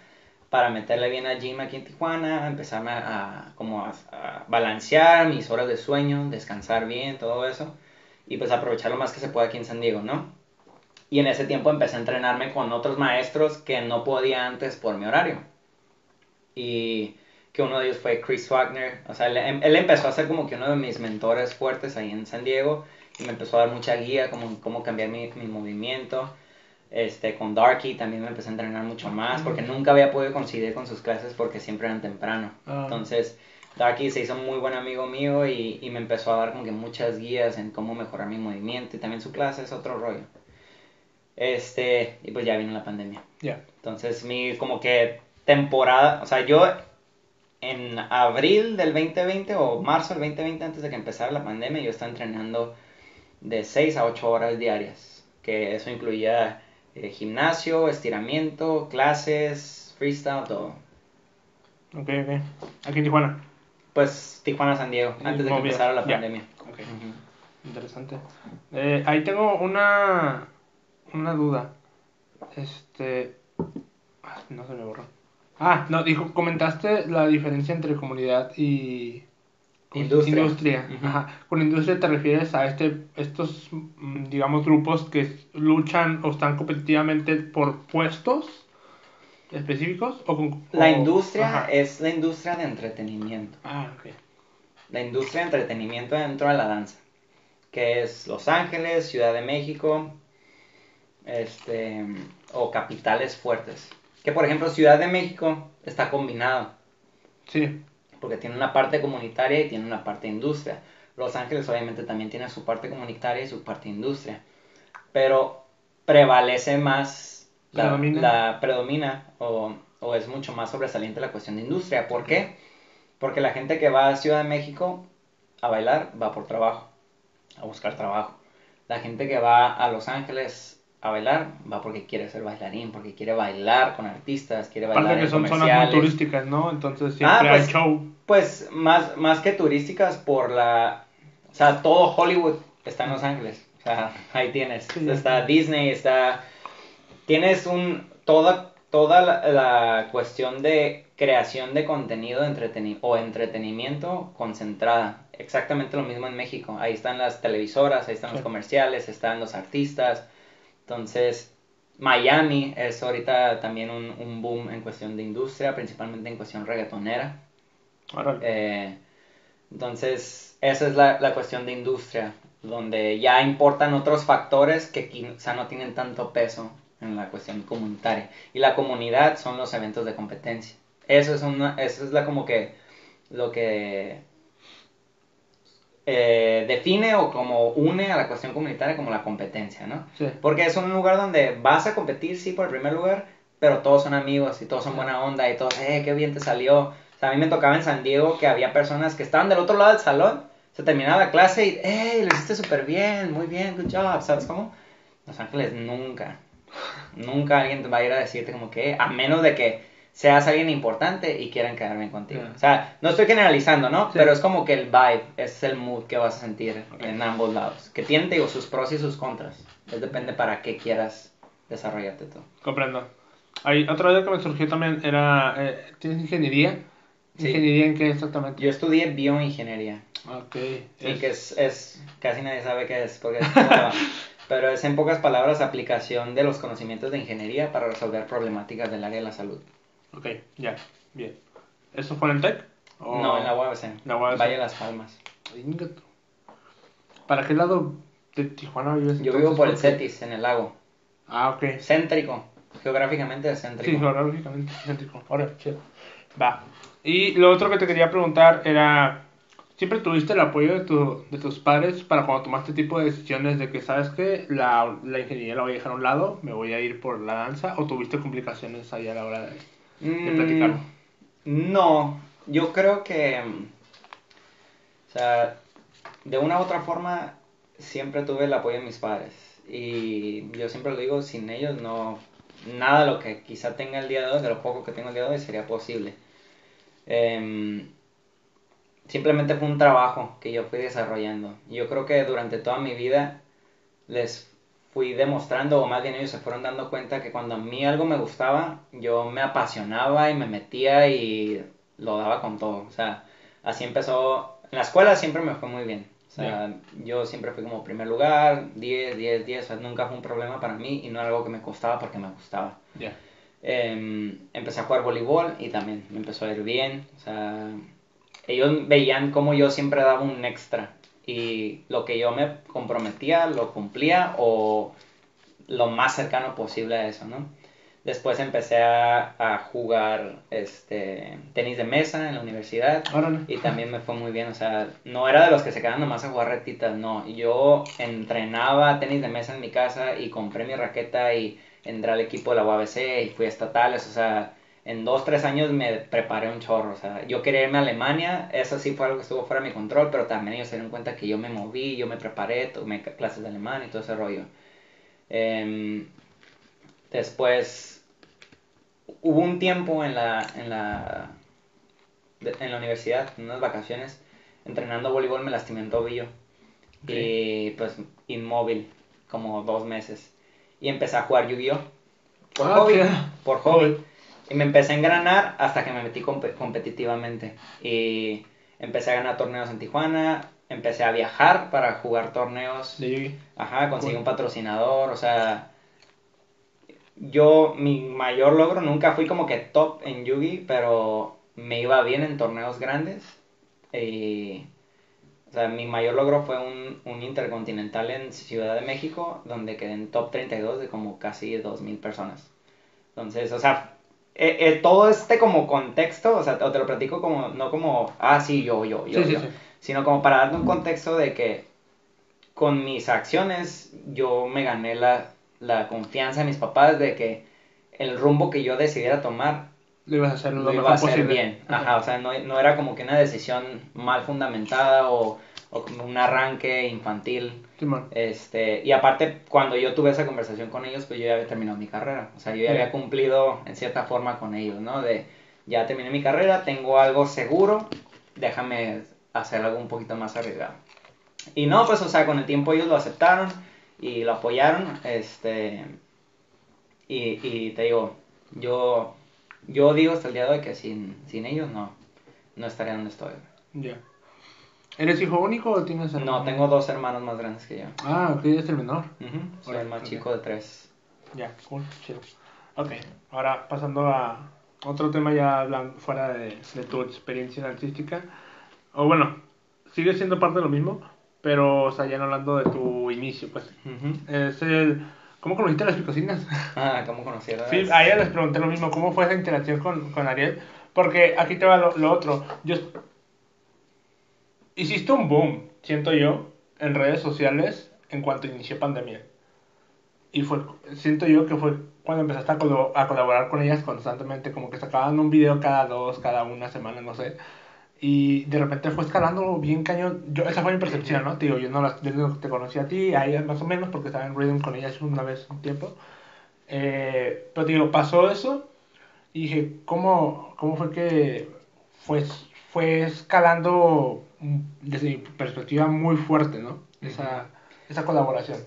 Speaker 2: para meterle bien al gym aquí en Tijuana, empezarme a, como a, balancear mis horas de sueño, descansar bien, todo eso, y pues aprovechar lo más que se pueda aquí en San Diego, ¿no? Y en ese tiempo empecé a entrenarme con otros maestros que no podía antes por mi horario. Y que uno de ellos fue Chris Wagner, o sea, él, él empezó a ser como que uno de mis mentores fuertes ahí en San Diego y me empezó a dar mucha guía, como cómo cambiar mi, mi movimiento este, con Darky también me empecé a entrenar mucho más porque nunca había podido coincidir con sus clases porque siempre eran temprano. Ah. Entonces, Darky se hizo muy buen amigo mío y, y, me empezó a dar como que muchas guías en cómo mejorar mi movimiento y también su clase es otro rollo. Este, y pues ya vino la pandemia.
Speaker 1: Ya.
Speaker 2: Entonces, mi como que temporada, o sea, yo en abril del 2020 o marzo del 2020 antes de que empezara la pandemia, yo estaba entrenando de 6 a 8 horas diarias, que eso incluía eh, gimnasio, estiramiento, clases, freestyle, todo.
Speaker 1: Ok, ok. Aquí en Tijuana.
Speaker 2: Pues Tijuana, San Diego, antes de que empezara la pandemia.
Speaker 1: Okay. Interesante. Eh, ahí tengo una, una duda. Este... Ah, no se me borró. Ah, no, dijo, comentaste la diferencia entre comunidad y
Speaker 2: Industria.
Speaker 1: Con industria te refieres a este, estos, mm, digamos, grupos que luchan o están competitivamente por puestos específicos. O
Speaker 2: La industria es la industria de entretenimiento.
Speaker 1: Ah, ok.
Speaker 2: La industria de entretenimiento dentro de la danza. Que es Los Ángeles, Ciudad de México, este, o capitales fuertes. Que por ejemplo Ciudad de México está combinado.
Speaker 1: Sí
Speaker 2: porque tiene una parte comunitaria y tiene una parte industria. Los Ángeles obviamente también tiene su parte comunitaria y su parte industria, pero prevalece más, la predomina, la, predomina o, o, es mucho más sobresaliente la cuestión de industria. ¿Por qué? Porque la gente que va a Ciudad de México a bailar va por trabajo, a buscar trabajo. La gente que va a Los Ángeles a bailar, va porque quiere ser bailarín, porque quiere bailar con artistas, quiere bailar Aparte
Speaker 1: que son zonas muy turísticas, ¿no? Entonces siempre ah,
Speaker 2: hay
Speaker 1: pues, show.
Speaker 2: Pues más, más que turísticas por la... O sea, todo Hollywood está en Los Ángeles. O sea, ahí tienes. está Disney, está... Tienes un... Toda, toda la, cuestión de creación de contenido de o entretenimiento concentrada. Exactamente lo mismo en México. Ahí están las televisoras, ahí están los comerciales, están los artistas entonces, Miami es ahorita también un, un boom en cuestión de industria, principalmente en cuestión reggaetonera. Eh, entonces, esa es la, la, cuestión de industria, donde ya importan otros factores que quizá no tienen tanto peso en la cuestión comunitaria. Y la comunidad son los eventos de competencia. Eso es, una, eso es la, como que lo que eh, define o como une a la cuestión comunitaria como la competencia, ¿no? Porque es un lugar donde vas a competir, sí, por el primer lugar, pero todos son amigos y todos son buena onda y todos, eh, qué bien te salió. O sea, a mí me tocaba en San Diego que había personas que estaban del otro lado del salón, se terminaba la clase y, hey, lo hiciste súper bien, muy bien, good job, ¿sabes cómo? Los Ángeles nunca, nunca alguien te va a ir a decirte como que, a menos de que seas alguien importante y quieran quedar bien contigo. O sea, no estoy generalizando, ¿no? Pero es como que el vibe, es el mood que vas a sentir en ambos lados. Que tiene, digo, sus pros y sus contras. Es depende para qué quieras desarrollarte tú.
Speaker 1: Comprendo. Hay otra idea que me surgió también era, eh, ¿tienes ingeniería? ¿Ingeniería en qué exactamente?
Speaker 2: Yo estudié bioingeniería.
Speaker 1: Ok.
Speaker 2: Sí, que es, es, casi nadie sabe qué es, porque es pero es en pocas palabras aplicación de los conocimientos de ingeniería para resolver problemáticas del área de la salud.
Speaker 1: Ok, ya, bien. ¿Eso fue en el TEC?
Speaker 2: No, en la UABC. La UABC. Valle Las Palmas.
Speaker 1: ¿Para qué lado de Tijuana vives?
Speaker 2: Yo vivo por el CETIS, en el lago.
Speaker 1: Ah, ok.
Speaker 2: Céntrico. Geográficamente es céntrico.
Speaker 1: Sí, geográficamente céntrico. Ahora, chido. Va. Y lo otro que te quería preguntar era, ¿siempre tuviste el apoyo de, tu, de tus padres para cuando tomaste este tipo de decisiones de que, sabes que la, la ingeniería la voy a dejar a un lado, me voy a ir por la danza, o tuviste complicaciones ahí a la hora de
Speaker 2: Mm, no, yo creo que, o sea, de una u otra forma siempre tuve el apoyo de mis padres. Y yo siempre lo digo, sin ellos no, nada de lo que quizá tenga el día de hoy, de lo poco que tengo el día de hoy, sería posible. Em, simplemente fue un trabajo que yo fui desarrollando. Yo creo que durante toda mi vida les fui demostrando, o más bien ellos se fueron dando cuenta que cuando a mí algo me gustaba, yo me apasionaba y me metía y lo daba con todo. O sea, así empezó. En la escuela siempre me fue muy bien. O sea, yo siempre fui como primer lugar, 10, 10, 10. O sea, nunca fue un problema para mí y no era algo que me costaba porque me gustaba.
Speaker 1: Ya.
Speaker 2: Em, empecé a jugar voleibol y también me empezó a ir bien. O sea, ellos veían como yo siempre daba un extra y lo que yo me comprometía lo cumplía o lo más cercano posible a eso, ¿no? Después empecé a, a jugar este, tenis de mesa en la universidad
Speaker 1: Órale.
Speaker 2: y también me fue muy bien, o sea, no era de los que se quedan nomás a jugar retitas, no, yo entrenaba tenis de mesa en mi casa y compré mi raqueta y entré al equipo de la UABC y fui a estatales, o sea, en dos, tres años me preparé un chorro, o sea, yo quería irme a Alemania, eso sí fue algo que estuvo fuera de mi control, pero también ellos se dieron cuenta que yo me moví, yo me preparé, tomé clases de alemán y todo ese rollo. Em, después, hubo un tiempo en la, en la, de- en la universidad, en unas vacaciones, entrenando voleibol me lastimé el tobillo.
Speaker 1: Ok.
Speaker 2: Y pues inmóvil, como dos meses. Y empecé a jugar Yu-Gi-Oh! Por
Speaker 1: Ah,
Speaker 2: hobby. Por hobby. Y me empecé a engranar hasta que me metí compe- competitivamente. Y empecé a ganar torneos en Tijuana. Empecé a viajar para jugar torneos.
Speaker 1: Yugi.
Speaker 2: Ajá, conseguí un patrocinador, o sea, yo, mi mayor logro, nunca fui como que top en Yugi, pero me iba bien en torneos grandes. Y, o sea, mi mayor logro fue un, un intercontinental en Ciudad de México, donde quedé en top 32 de como casi 2.000 personas. Entonces, o sea, eh, eh, todo este como contexto, o sea, te, te lo platico como, no como, ah, sí, yo, yo, yo,
Speaker 1: Sí, sí,
Speaker 2: yo
Speaker 1: sí.
Speaker 2: sino como para darte un contexto de que con mis acciones yo me gané la, la confianza de mis papás de que el rumbo que yo decidiera tomar
Speaker 1: Lo ibas a hacer lo,
Speaker 2: lo iba
Speaker 1: mejor
Speaker 2: a hacer
Speaker 1: posible.
Speaker 2: bien. Ajá, o sea, no, no era como que una decisión mal fundamentada o, o como un arranque infantil.
Speaker 1: Simón.
Speaker 2: Este, y aparte, cuando yo tuve esa conversación con ellos, pues yo ya había terminado mi carrera. O sea, yo ya había cumplido en cierta forma con ellos, ¿no? De, ya terminé mi carrera, tengo algo seguro, déjame hacer algo un poquito más arriesgado. Y no, pues, o sea, con el tiempo ellos lo aceptaron y lo apoyaron, este, y, y te digo, yo, yo digo hasta el día de hoy que sin, sin ellos no, no estaría donde estoy.
Speaker 1: Ya. ¿Eres hijo único o tienes
Speaker 2: No,
Speaker 1: hermano?
Speaker 2: tengo dos hermanos más grandes que yo.
Speaker 1: Ah, ok, eres el menor.
Speaker 2: Ujú, Soy
Speaker 1: Órale,
Speaker 2: el más chico de tres.
Speaker 1: Ya, cool, chido. Ok, ahora pasando a otro tema ya hablando fuera de, de tu experiencia artística. O bueno, sigue siendo parte de lo mismo, pero o sea, ya no hablando de tu inicio, pues.
Speaker 2: Ujú.
Speaker 1: Es el... ¿Cómo conociste las picosinas?
Speaker 2: Ah, ¿cómo conocieron?
Speaker 1: Sí, a ella les pregunté lo mismo, ¿cómo fue esa interacción con, con Ariel? Porque aquí te va lo, lo otro. Yo, hiciste un boom, siento yo, en redes sociales en cuanto inició pandemia. Y fue, siento yo que fue cuando empezaste a, a colaborar con ellas constantemente, como que sacaban un video cada dos, cada una semana, no sé. Y de repente fue escalando bien cañón. Yo, esa fue mi percepción, ¿no? Digo, yo no, las, yo no te conocí a ti, a ellas más o menos, porque estaba en Rhythm con ellas una vez un tiempo. Eh, pero digo, pasó eso y dije, ¿cómo, cómo fue que fue, fue escalando mm, desde mi perspectiva muy fuerte, ¿no? Esa, esa colaboración.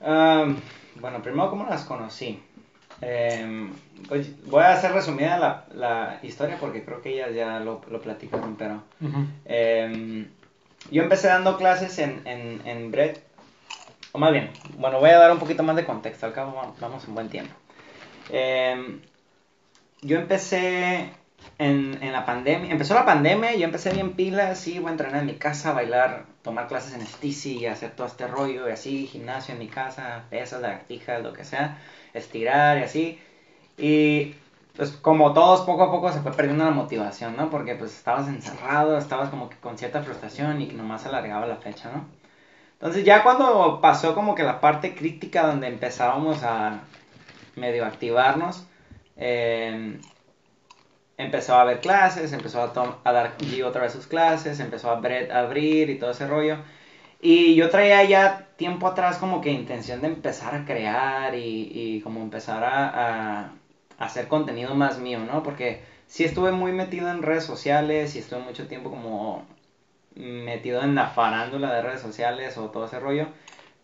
Speaker 2: Am, bueno, primero, ¿cómo las conocí? Em, pues, voy a hacer resumida la, la historia porque creo que ellas ya lo, lo platicaron, pero... em, yo empecé dando clases en, en, en Bread, o más bien, bueno, voy a dar un poquito más de contexto, al cabo vamos- en buen tiempo. Em, yo empecé en, en la pandemia, empezó la pandemia yo empecé bien pila, así, voy a entrenar en mi casa, bailar, tomar clases en Stici y hacer todo este rollo y así, gimnasio en mi casa, pesas, lagartijas, lo que sea, estirar y así. Y pues como todos, poco a poco se fue perdiendo la motivación, ¿no? Porque pues estabas encerrado, estabas como que con cierta frustración y que nomás alargaba la fecha, ¿no? Entonces ya cuando pasó como que la parte crítica donde empezábamos a medio activarnos, eh, empezó a haber clases, empezó a, tom- a dar G otra vez sus clases, empezó a, a abrir y todo ese rollo. Y yo traía ya tiempo atrás como que intención de empezar a crear y, y como empezar a, a- a hacer contenido más mío, ¿no? Porque sí estuve muy metido en redes sociales y estuve mucho tiempo como metido en la farándula de redes sociales o todo ese rollo.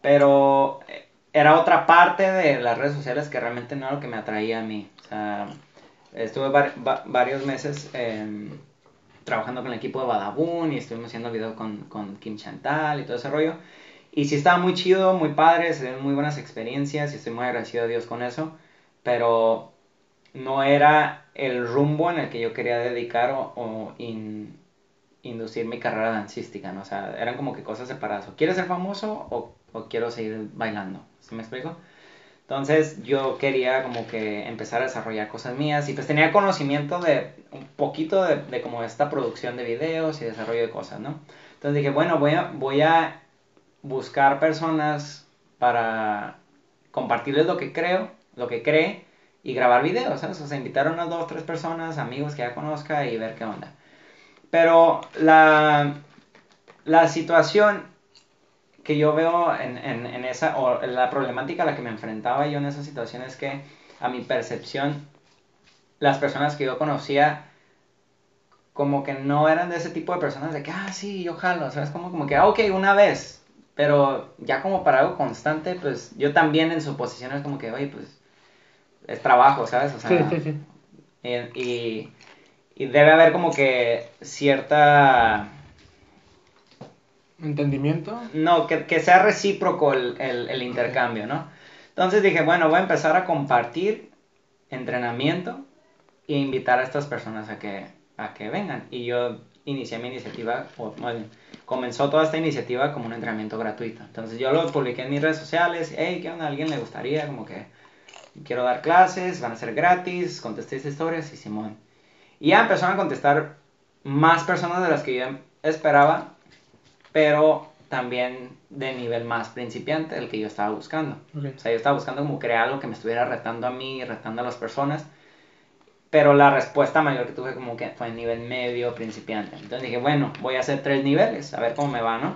Speaker 2: Pero eh, era otra parte de las redes sociales que realmente no era lo que me atraía a mí. O sea, estuve varios meses em, trabajando con el equipo de Badabun y estuvimos haciendo video con, con Kim Chantal y todo ese rollo. Y sí estaba muy chido, muy padre, se ven muy buenas experiencias y estoy muy agradecido a Dios con eso. Pero no era el rumbo en el que yo quería dedicar o, inducir mi carrera dancística, ¿no? O sea, eran como que cosas separadas. O quieres ser famoso o, o quiero seguir bailando. ¿Sí me explico? Entonces yo quería como que empezar a desarrollar cosas mías y pues tenía conocimiento de un poquito de, de como esta producción de videos y desarrollo de cosas, ¿no? Entonces dije, bueno, voy a, voy a buscar personas para compartirles lo que creo, lo que cree y grabar videos, ¿sabes? O sea, invitar a unas dos, tres personas, amigos que ya conozca y ver qué onda. Pero la, la situación que yo veo en, en, esa, o la problemática a la que me enfrentaba yo en esa situación es que a mi percepción, las personas que yo conocía, como que no eran de ese tipo de personas de que, ah, sí, yo jalo, ¿sabes? Como, como que, ah, ok, una vez, pero ya como para algo constante, pues yo también en su posición es como que, oye, pues es trabajo, ¿sabes? O sea, sí, sí, sí. y, y debe haber como que cierta
Speaker 1: ¿Entendimiento?
Speaker 2: No, que, sea recíproco el, intercambio, ¿no? Entonces dije, bueno, voy a empezar a compartir entrenamiento e invitar a estas personas a que, a que vengan. Y yo inicié mi iniciativa, o bueno, comenzó toda esta iniciativa como un entrenamiento gratuito. Entonces yo lo publiqué en mis redes sociales, hey, ¿qué onda? ¿A alguien le gustaría? Como que quiero dar clases, van a ser gratis, contesté estas historias y Simón. Y ya empezaron a contestar más personas de las que yo esperaba pero también de nivel más principiante, el que yo estaba buscando. O sea, yo estaba buscando como crear algo que me estuviera retando a mí, retando a las personas, pero la respuesta mayor que tuve como que fue en nivel medio, principiante. Entonces dije, bueno, voy a hacer tres niveles, a ver cómo me va, ¿no?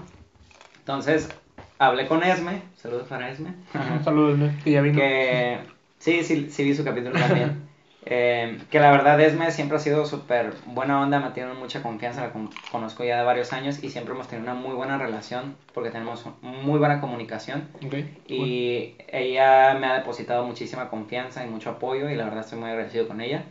Speaker 2: Entonces, hablé con Esme, saludos para Esme.
Speaker 1: saludos, Esme, que ya vino.
Speaker 2: Que, sí, sí, sí vi su capítulo también. Eh, que la verdad Esme siempre ha sido súper buena onda, me tiene mucha confianza, la conozco ya de varios años y siempre hemos tenido una muy buena relación porque tenemos muy buena comunicación. Y ella me ha depositado muchísima confianza y mucho apoyo y la verdad estoy muy agradecido con ella.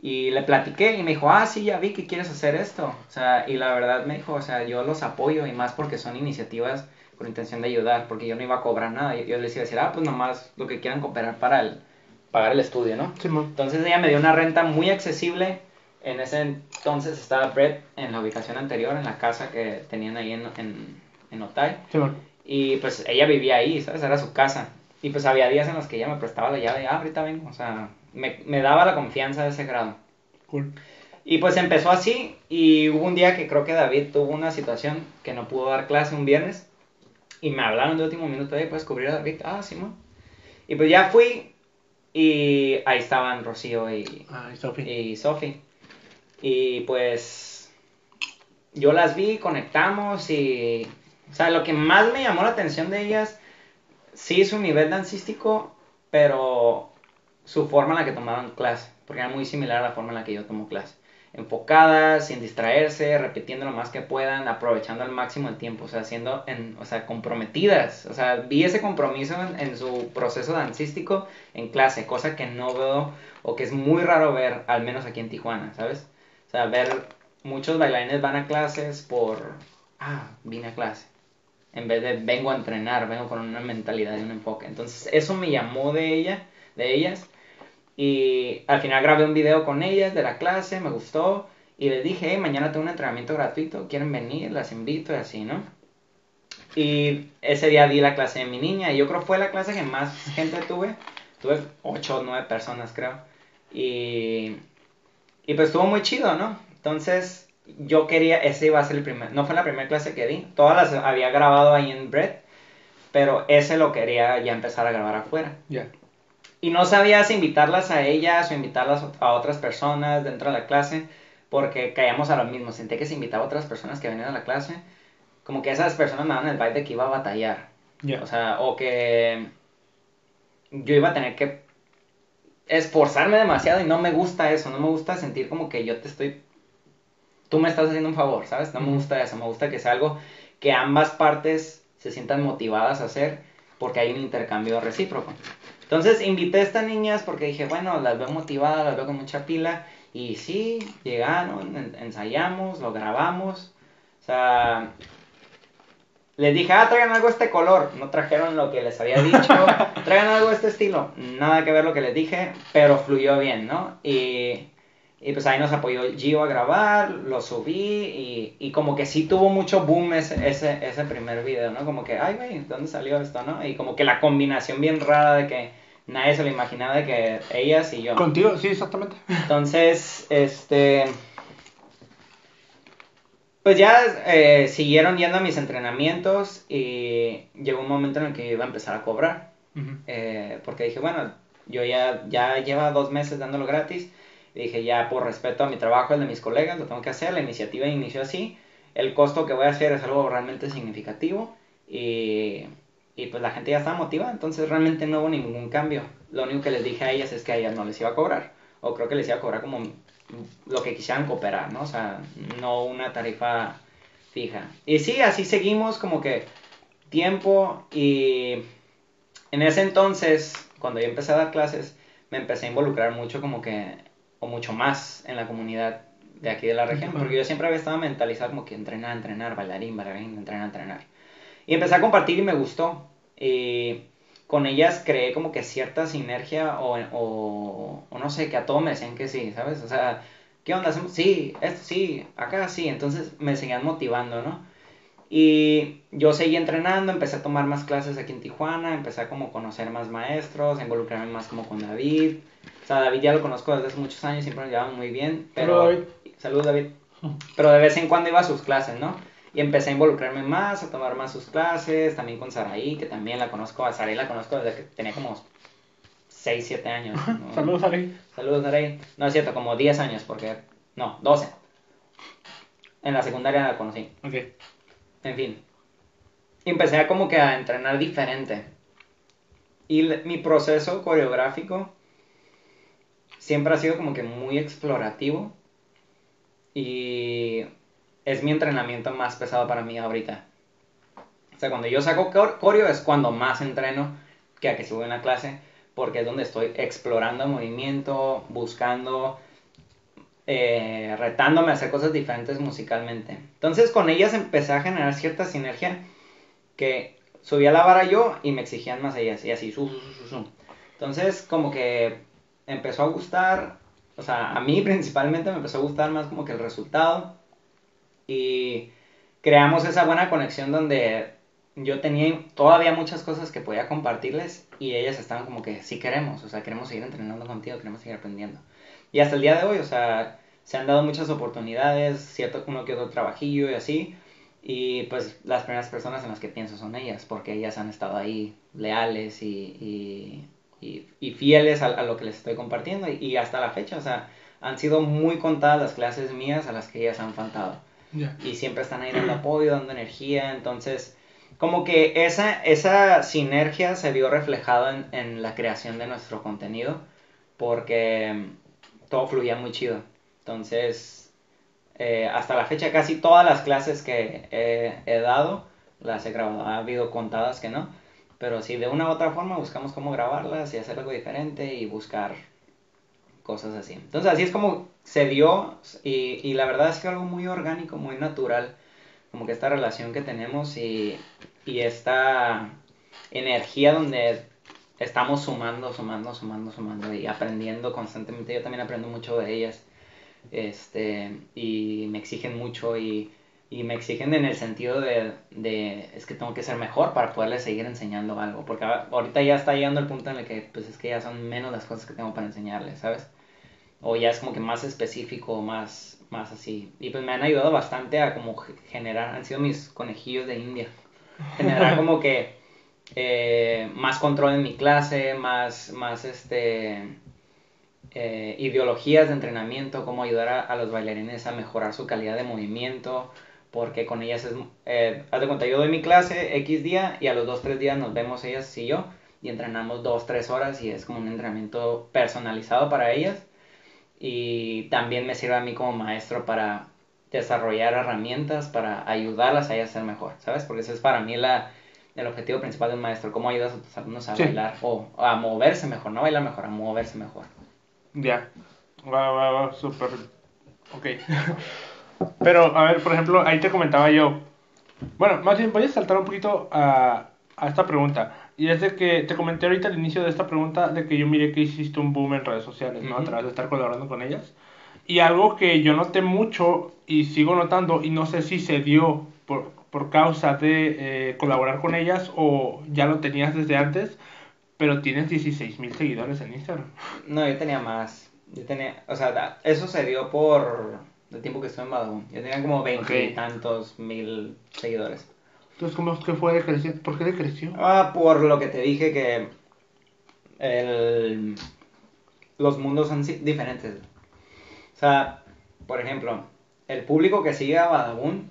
Speaker 2: Y le platiqué y me dijo, ah, sí, ya vi que quieres hacer esto. O sea, y la verdad me dijo, o sea, yo los apoyo y más porque son iniciativas con intención de ayudar, porque yo no iba a cobrar nada. Yo, yo les iba a decir, ah, pues nomás lo que quieran cooperar para el pagar el estudio, ¿no? Sí, entonces ella me dio una renta muy accesible. En ese entonces estaba Brett en la ubicación anterior, en la casa que tenían ahí en, en, en Otay. Sí, y pues ella vivía ahí, ¿sabes? Era su casa. Y pues había días en los que ella me prestaba la llave ah, ahorita vengo. O sea, me, me daba la confianza de ese grado. Cool. Y pues empezó así y hubo un día que creo que David tuvo una situación que no pudo dar clase un viernes y me hablaron de último minuto, ahí puedes cubrir a David. Ah, sí, Y pues ya fui y ahí estaban Rocío y,
Speaker 1: ah, y
Speaker 2: Y Sophie. Y pues yo las vi, conectamos y... O sea, lo que más me llamó la atención de ellas, sí su nivel dancístico, pero su forma en la que tomaban clase, porque era muy similar a la forma en la que yo tomo clase enfocadas, sin distraerse, repitiendo lo más que puedan, aprovechando al máximo el tiempo, o sea, siendo, en, o sea, comprometidas. O sea, vi ese compromiso en, su proceso dancístico en clase, cosa que no veo o que es muy raro ver, al menos aquí en Tijuana, ¿sabes? O sea, ver muchos bailarines van a clases por, ah, vine a clase. En vez de vengo a entrenar, vengo con una mentalidad y un enfoque. Entonces, eso me llamó de ella, de ellas y al final grabé un video con ellas de la clase, me gustó. Y les dije, mañana tengo un entrenamiento gratuito, quieren venir, las invito y así, ¿no? Y ese día di la clase de mi niña y yo creo fue la clase que más gente tuve. Tuve 8 o 9 personas, creo. Y, y pues estuvo muy chido, ¿no? Entonces yo quería, ese iba a ser el primer, no fue la primera clase que di, todas las había grabado ahí en Bread, pero ese lo quería ya empezar a grabar afuera. Ya. Y no sabías invitarlas a ellas o invitarlas a otras personas dentro de la clase, porque caíamos a lo mismo. Senté que se invitaba a otras personas que venían a la clase, como que esas personas me daban el vibe de que iba a batallar. O sea, o que yo iba a tener que esforzarme demasiado y no me gusta eso, no me gusta sentir como que yo te estoy, tú me estás haciendo un favor, ¿sabes? No me gusta eso, me gusta que sea algo que ambas partes se sientan motivadas a hacer porque hay un intercambio recíproco. Entonces invité a estas niñas porque dije, bueno, las veo motivadas, las veo con mucha pila. Y sí, llegaron, ensayamos, lo grabamos. O sea, les dije, ah, traigan algo de este color. No trajeron lo que les había dicho. traigan algo de este estilo. Nada que ver lo que les dije, pero fluyó bien, ¿no? Y, y pues ahí nos apoyó Gio a grabar, lo subí y, y como que sí tuvo mucho boom ese, ese, ese primer video, ¿no? Como que, ay, güey, ¿dónde salió esto, no? Y como que la combinación bien rara de que nadie se lo imaginaba de que ellas y yo.
Speaker 1: Contigo, sí, exactamente.
Speaker 2: Entonces, este pues ya eh, siguieron yendo a mis entrenamientos y llegó un momento en el que iba a empezar a cobrar. Eh, porque dije, bueno, yo ya, ya lleva dos meses dándolo gratis. Dije, ya por respeto a mi trabajo, el de mis colegas, lo tengo que hacer. La iniciativa inició así. El costo que voy a hacer es algo realmente significativo. Y, y pues la gente ya estaba motivada, entonces realmente no hubo ningún cambio. Lo único que les dije a ellas es que a ellas no les iba a cobrar. O creo que les iba a cobrar como lo que quisieran cooperar, ¿no? O sea, no una tarifa fija. Y sí, así seguimos como que tiempo y en ese entonces, cuando yo empecé a dar clases, me empecé a involucrar mucho como que, o mucho más en la comunidad de aquí de la región, porque yo siempre había estado mentalizado como que entrenar, entrenar, bailarín, bailarín, entrenar, entrenar. Y empecé a compartir y me gustó. Y con ellas creé como que cierta sinergia o, o, o, no sé, que a todos me decían que sí, ¿sabes? O sea, ¿qué onda? Sí, esto sí, acá sí, entonces me seguían motivando, ¿no? Y yo seguí entrenando, empecé a tomar más clases aquí en Tijuana, empecé a como conocer más maestros, a involucrarme más como con David. O sea, David ya lo conozco desde hace muchos años, siempre nos llevamos muy bien. Pero, Saludos, David. Pero de vez en cuando iba a sus clases, ¿no? Y empecé a involucrarme más, a tomar más sus clases, también con Saraí, que también la conozco, a Saraí la conozco desde que tenía como 6, 7 años.
Speaker 1: Saludos, Saraí.
Speaker 2: Saludos, Saraí. No es cierto, como 10 años, porque, no, 12. En la secundaria la conocí.
Speaker 1: Ok.
Speaker 2: En fin. Y empecé a como que a entrenar diferente. Y mi proceso coreográfico siempre ha sido como que muy explorativo. Y es mi entrenamiento más pesado para mí ahorita. O sea, cuando yo saco coreo es cuando más entreno que a que subo en la clase, porque es donde estoy explorando movimiento, buscando, eh, retándome a hacer cosas diferentes musicalmente. Entonces con ellas empecé a generar cierta sinergia que subía la vara yo y me exigían más ellas, y así, su, su, su, Entonces como que empezó a gustar, o sea, a mí principalmente me empezó a gustar más como que el resultado y creamos esa buena conexión donde yo tenía todavía muchas cosas que podía compartirles y ellas estaban como que sí queremos, o sea, queremos seguir entrenando contigo, queremos seguir aprendiendo. Y hasta el día de hoy, o sea, se han dado muchas oportunidades, cierto uno que otro trabajillo y así. Y pues las primeras personas en las que pienso son ellas, porque ellas han estado ahí leales y, y, y, fieles a, a, lo que les estoy compartiendo. Y, y, hasta la fecha, o sea, han sido muy contadas las clases mías a las que ellas han faltado. Y siempre están ahí dando apoyo, dando energía. Entonces, como que esa, esa sinergia se vio reflejado en, en la creación de nuestro contenido. Porque todo fluía muy chido. Entonces, eh, hasta la fecha casi todas las clases que he, he, dado las he grabado. Ha habido contadas que no. Pero sí, de una u otra forma buscamos cómo grabarlas y hacer algo diferente y buscar cosas así. Entonces así es como se dio y, y la verdad es que algo muy orgánico, muy natural, como que esta relación que tenemos y, y esta energía donde estamos sumando, sumando, sumando, sumando y aprendiendo constantemente. Yo también aprendo mucho de ellas este, y me exigen mucho y, y me exigen en el sentido de, de, es que tengo que ser mejor para poderles seguir enseñando algo, porque ahorita ya está llegando el punto en el que pues es que ya son menos las cosas que tengo para enseñarles, ¿sabes? o ya es como que más específico, más, más así. Y pues me han ayudado bastante a como generar, han sido mis conejillos de India. Generar como que eh, más control en mi clase, más, más este, eh, ideologías de entrenamiento, cómo ayudar a, a, los bailarines a mejorar su calidad de movimiento, porque con ellas es, eh, haz de cuenta, yo doy mi clase X día y a los 2-3 días nos vemos ellas y yo y entrenamos 2-3 horas y es como un entrenamiento personalizado para ellas y también me sirve a mí como maestro para desarrollar herramientas para ayudarlas a ellas a ser mejor, ¿sabes? Porque esa es para mí la, el objetivo principal de un maestro, cómo ayudas a tus alumnos a
Speaker 1: Sí.
Speaker 2: bailar o a moverse mejor, no bailar mejor, a moverse mejor.
Speaker 1: Ya. Va, va, va, súper. Ok. Pero, a ver, por ejemplo, ahí te comentaba yo. Bueno, más bien voy a saltar un poquito a, a esta pregunta. Y es de que te comenté ahorita al inicio de esta pregunta de que yo miré que hiciste un boom en redes sociales, ¿no? A
Speaker 2: Ujú.
Speaker 1: través de estar colaborando con ellas. Y algo que yo noté mucho y sigo notando, y no sé si se dio por, por causa de eh, colaborar con ellas o ya lo tenías desde antes, pero tienes 16 mil seguidores en Instagram.
Speaker 2: No, yo tenía más. Yo tenía, o sea, eso se dio por el tiempo que estuve en Badabun. Yo tenía como veinte y
Speaker 1: Ok.
Speaker 2: tantos mil seguidores.
Speaker 1: Entonces, ¿cómo es que fue decreciendo? ¿Por qué decreció?
Speaker 2: Ah, por lo que te dije que el, los mundos son diferentes. O sea, por ejemplo, el público que sigue a Badabun,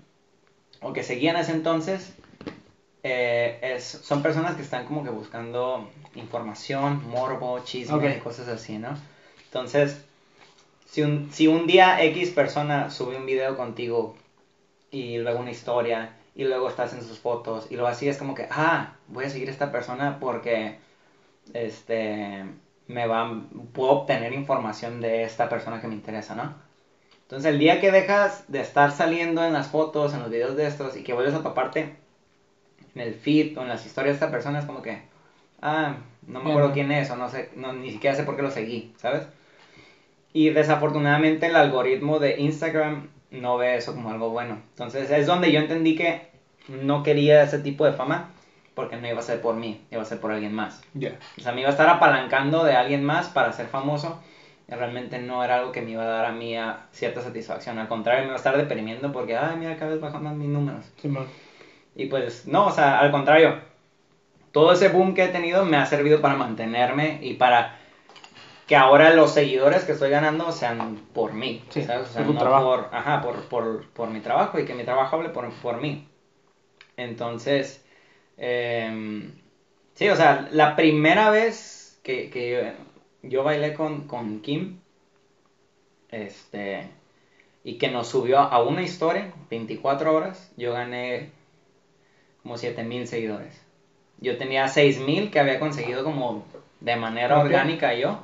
Speaker 2: o que seguía en ese entonces, eh, es, son personas que están como que buscando información, morbo, chisme,
Speaker 1: Ok.
Speaker 2: cosas así, ¿no? Entonces, si un, si un día X persona sube un video contigo y luego una historia y luego estás en sus fotos y luego así es como que, ah, voy a seguir a esta persona porque este me va puedo obtener información de esta persona que me interesa, ¿no? Entonces, el día que dejas de estar saliendo en las fotos, en los videos de estos y que vuelves a toparte en el feed o en las historias de esta persona es como que, ah, no me acuerdo quién es o no sé, no, ni siquiera sé por qué lo seguí, ¿sabes? Y desafortunadamente el algoritmo de Instagram no ve eso como algo bueno. Entonces es donde yo entendí que no quería ese tipo de fama porque no iba a ser por mí, iba a ser por alguien más.
Speaker 1: Ya.
Speaker 2: O sea, me iba a estar apalancando de alguien más para ser famoso. Y realmente no era algo que me iba a dar a mí a cierta satisfacción. Al contrario, me iba a estar deprimiendo porque, ay, mira, cada vez bajan más mis números. Y pues, no, o sea, al contrario. Todo ese boom que he tenido me ha servido para mantenerme y para que ahora los seguidores que estoy ganando sean por mí.
Speaker 1: Sí,
Speaker 2: ¿sabes? O sea, no
Speaker 1: trabajo.
Speaker 2: por, ajá, por, por, por mi trabajo y que mi trabajo hable por, por mí. Entonces, em, sí, o sea, la primera vez que, que yo bailé con, con Kim, este, y que nos subió a una historia, 24 horas, yo gané como 7000 seguidores. Yo tenía 6000 que había conseguido como de manera orgánica yo.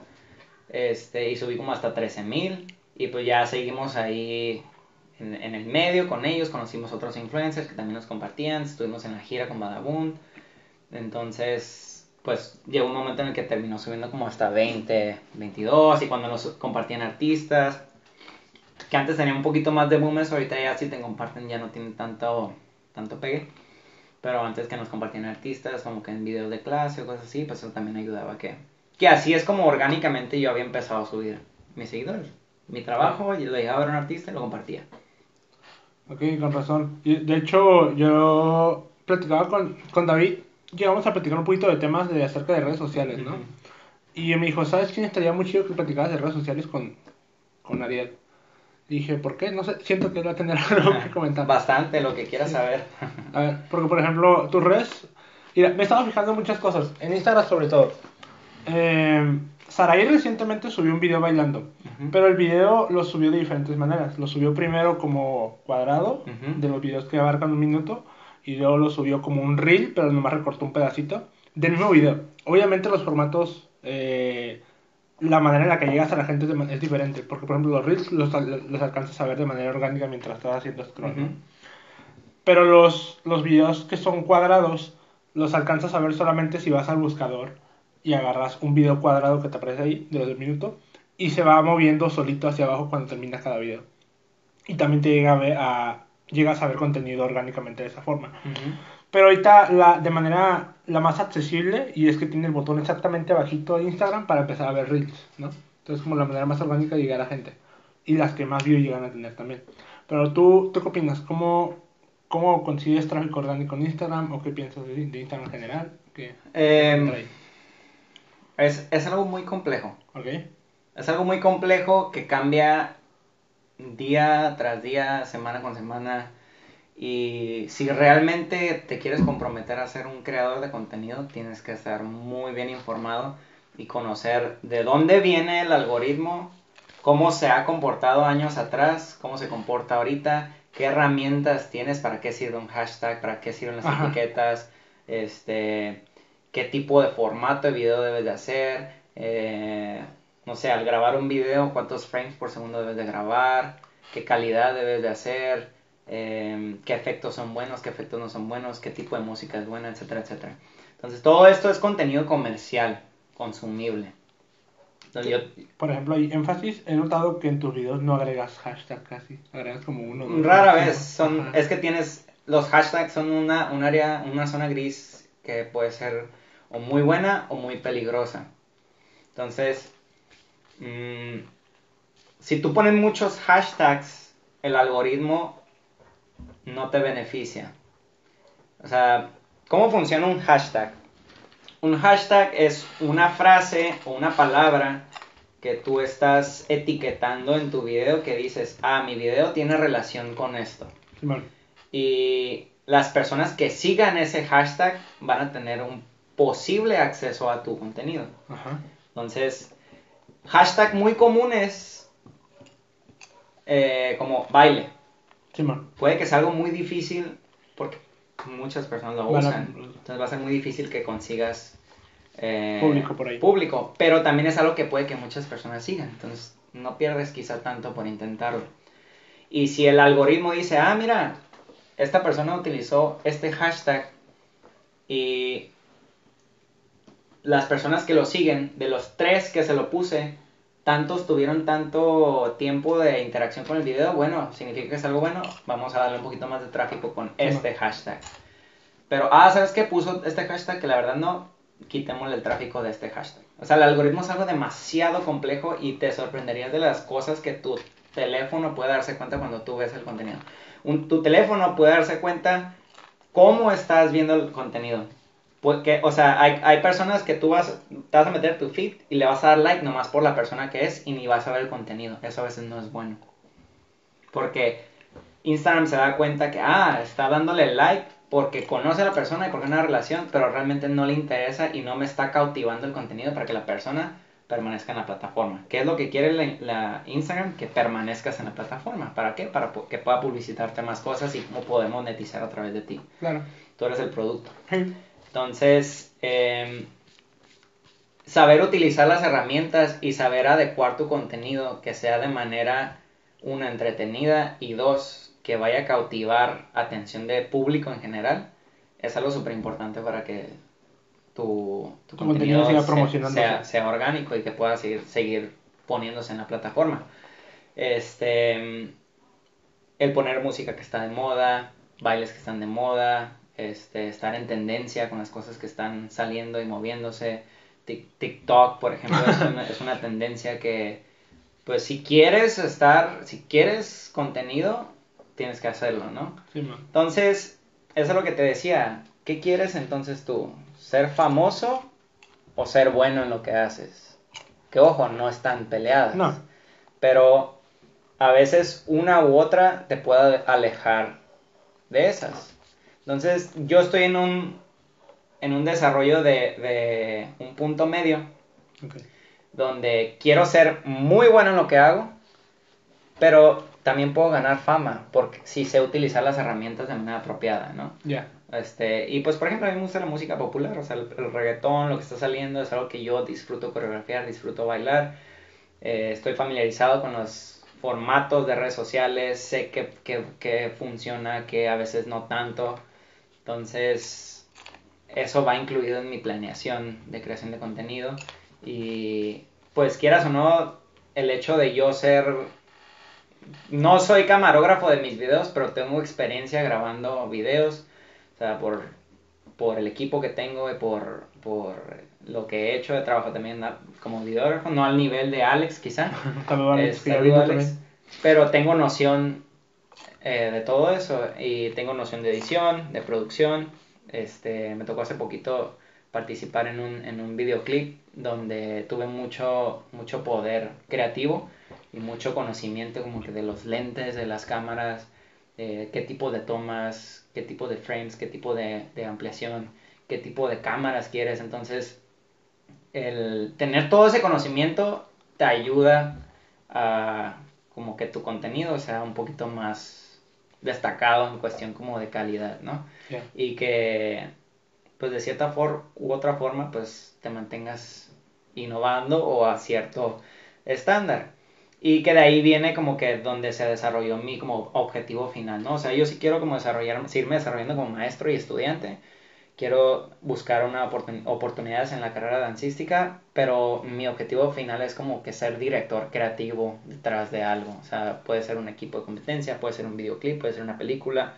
Speaker 2: Este, y subí como hasta 13000 y pues ya seguimos ahí en, el medio con ellos, conocimos otros influencers que también nos compartían, estuvimos en la gira con Badabun. Entonces, pues llegó un momento en el que terminó subiendo como hasta 20, 22 y cuando nos compartían artistas, que antes tenía un poquito más de boomes, ahorita ya si te comparten ya no tienen tanto, tanto pegue. Pero antes que nos compartían artistas, como que en videos de clase o cosas así, pues eso también ayudaba a que... Que así es como orgánicamente yo había empezado a subir mis seguidores. Mi trabajo, yo le llegaba a ver a un artista y lo compartía.
Speaker 1: Ok, con razón. Y, de hecho, yo platicaba con, con David, llegamos a platicar un poquito de temas de acerca de redes sociales, ¿no?
Speaker 2: Ujú.
Speaker 1: Y me dijo, ¿sabes quién estaría muy chido que platicaras de redes sociales con, con Ariel? Y dije, ¿por qué? No sé, siento que él va a tener algo que comentar.
Speaker 2: Bastante lo que quieras saber.
Speaker 1: A ver, porque por ejemplo, tus redes. Mira, me he estado fijando en muchas cosas. En Instagram, sobre todo. Eh, Saraí recientemente subió un video bailando. Pero el video lo subió de diferentes maneras. Lo subió primero como cuadrado, de los videos que abarcan un minuto. Y luego lo subió como un reel, pero nomás recortó un pedacito del mismo video. Obviamente, los formatos. eh, la manera en la que llegas a la gente es, diferente. Porque, por ejemplo, los reels los, al- los alcanzas a ver de manera orgánica mientras estás haciendo scroll. Pero los, los videos que son cuadrados los alcanzas a ver solamente si vas al buscador y agarras un video cuadrado que te aparece ahí de los del minuto y se va moviendo solito hacia abajo cuando termina cada video. Y también te llega a ver a, llegas a ver contenido orgánicamente de esa forma.
Speaker 2: Ujú.
Speaker 1: Pero ahorita la, de manera la más accesible y es que tiene el botón exactamente abajito de Instagram para empezar a ver reels, ¿no? Entonces como la manera más orgánica de llegar a gente. Y las que más views llegan a tener también. Pero tú, ¿tú qué opinas? ¿Cómo, ¿Cómo consigues tráfico orgánico en Instagram? ¿O qué piensas de, de Instagram en general? ¿Qué trae?
Speaker 2: Es, es algo muy complejo.
Speaker 1: ¿Ok?
Speaker 2: Es algo muy complejo que cambia día tras día, semana con semana. Y si realmente te quieres comprometer a ser un creador de contenido, tienes que estar muy bien informado y conocer de dónde viene el algoritmo, cómo se ha comportado años atrás, cómo se comporta ahorita, qué herramientas tienes, para qué sirve un hashtag, para qué sirven las
Speaker 1: Ajá.
Speaker 2: etiquetas, este, qué tipo de formato de video debes de hacer, eh, no sé, al grabar un video, cuántos frames por segundo debes de grabar, qué calidad debes de hacer, eh, qué efectos son buenos, qué efectos no son buenos, qué tipo de música es buena, etcétera, etcétera. Entonces todo esto es contenido comercial, consumible.
Speaker 1: Entonces, yo... Por ejemplo, hay énfasis, he notado que en tus videos no agregas hashtag casi, agregas como uno.
Speaker 2: Dos, Rara vez, son, es que tienes, los hashtags son una, un área, una zona gris que puede ser o muy buena o muy peligrosa. Entonces, mmm, si tú pones muchos hashtags, el algoritmo no te beneficia. O sea, ¿cómo funciona un hashtag? Un hashtag es una frase o una palabra que tú estás etiquetando en tu video que dices, ah, mi video tiene relación con esto. Y las personas que sigan ese hashtag van a tener un posible acceso a tu contenido. Entonces, hashtag muy comunes eh, como baile. Puede que sea algo muy difícil porque muchas personas lo usan. Entonces va a ser muy difícil que consigas
Speaker 1: eh, público por ahí.
Speaker 2: Público, pero también es algo que puede que muchas personas sigan. Entonces no pierdes quizá tanto por intentarlo. Y si el algoritmo dice, ah, mira, esta persona utilizó este hashtag y las personas que lo siguen, de los tres que se lo puse, tantos tuvieron tanto tiempo de interacción con el video, bueno, significa que es algo bueno, vamos a darle un poquito más de tráfico con este hashtag. Pero, ah, ¿sabes qué? Puso este hashtag que la verdad no, quitémosle el tráfico de este hashtag. O sea, el algoritmo es algo demasiado complejo y te sorprenderías de las cosas que tu teléfono puede darse cuenta cuando tú ves el contenido. Un, tu teléfono puede darse cuenta cómo estás viendo el contenido. Porque, o sea, hay, hay, personas que tú vas, te vas a meter tu feed y le vas a dar like nomás por la persona que es y ni vas a ver el contenido. Eso a veces no es bueno. Porque Instagram se da cuenta que, ah, está dándole like porque conoce a la persona y porque hay una relación, pero realmente no le interesa y no me está cautivando el contenido para que la persona permanezca en la plataforma. ¿Qué es lo que quiere la, la, Instagram? Que permanezcas en la plataforma. ¿Para qué? Para que pueda publicitarte más cosas y cómo podemos monetizar a través de ti.
Speaker 1: Claro.
Speaker 2: Tú eres el producto. Entonces, em, saber utilizar las herramientas y saber adecuar tu contenido que sea de manera, una, entretenida y dos, que vaya a cautivar atención de público en general, es algo súper importante para que tu, contenido, sea, sea, orgánico y que pueda seguir, seguir poniéndose en la plataforma. Este, el poner música que está de moda, bailes que están de moda, este, estar en tendencia con las cosas que están saliendo y moviéndose. TikTok, por ejemplo, es una, tendencia que, pues si quieres estar, si quieres contenido, tienes que hacerlo, ¿no? entonces, eso es lo que te decía. ¿Qué quieres entonces tú? ¿Ser famoso o ser bueno en lo que haces? Que ojo, no están peleadas.
Speaker 1: No.
Speaker 2: Pero a veces una u otra te puede alejar de esas. Entonces, yo estoy en un, en un desarrollo de, un punto medio, donde quiero ser muy bueno en lo que hago, pero también puedo ganar fama, porque si sé utilizar las herramientas de manera apropiada, ¿no?
Speaker 1: Ya.
Speaker 2: Este, y pues, por ejemplo, a mí me gusta la música popular, o sea, el, reggaetón, lo que está saliendo, es algo que yo disfruto coreografiar, disfruto bailar. Eh, estoy familiarizado con los formatos de redes sociales, sé que, que funciona, que a veces no tanto. Entonces, eso va incluido en mi planeación de creación de contenido. Y pues quieras o no, el hecho de yo ser... No soy camarógrafo de mis videos, pero tengo experiencia grabando videos. Sea, por, por el equipo que tengo y por, por lo que he hecho de trabajo también como videógrafo, no al nivel de Alex quizá.
Speaker 1: Este,
Speaker 2: pero tengo noción eh, de todo eso y tengo noción de edición, de producción. Este, me tocó hace poquito participar en un, en un videoclip donde tuve mucho, mucho poder creativo y mucho conocimiento como que de los lentes, de las cámaras, eh, qué tipo de tomas, qué tipo de frames, qué tipo de, de ampliación, qué tipo de cámaras quieres. Entonces, el tener todo ese conocimiento te ayuda a como que tu contenido sea un poquito más destacado en cuestión como de calidad, ¿no? Y que pues de cierta forma u otra forma, pues te mantengas innovando o a cierto estándar. Y que de ahí viene como que donde se desarrolló mi como objetivo final, ¿no? O sea, yo sí quiero como desarrollar, seguirme desarrollando como maestro y estudiante. Quiero buscar una oportunidades en la carrera dancística, pero mi objetivo final es como que ser director creativo detrás de algo. O sea, puede ser un equipo de competencia, puede ser un videoclip, puede ser una película,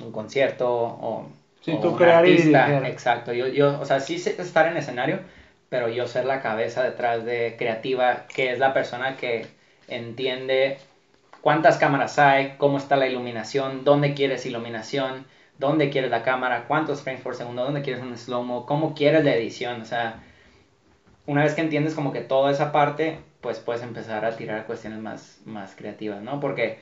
Speaker 2: un concierto o,
Speaker 1: sí, tú crear Y
Speaker 2: Exacto. Yo, yo, o sea, sí estar en escenario, pero yo ser la cabeza detrás de creativa, que es la persona que entiende cuántas cámaras hay, cómo está la iluminación, dónde quieres iluminación, dónde quieres la cámara, cuántos frames por segundo, dónde quieres un slow-mo, cómo quieres la edición. O sea, una vez que entiendes como que toda esa parte, pues puedes empezar a tirar cuestiones más, más creativas, ¿no? Porque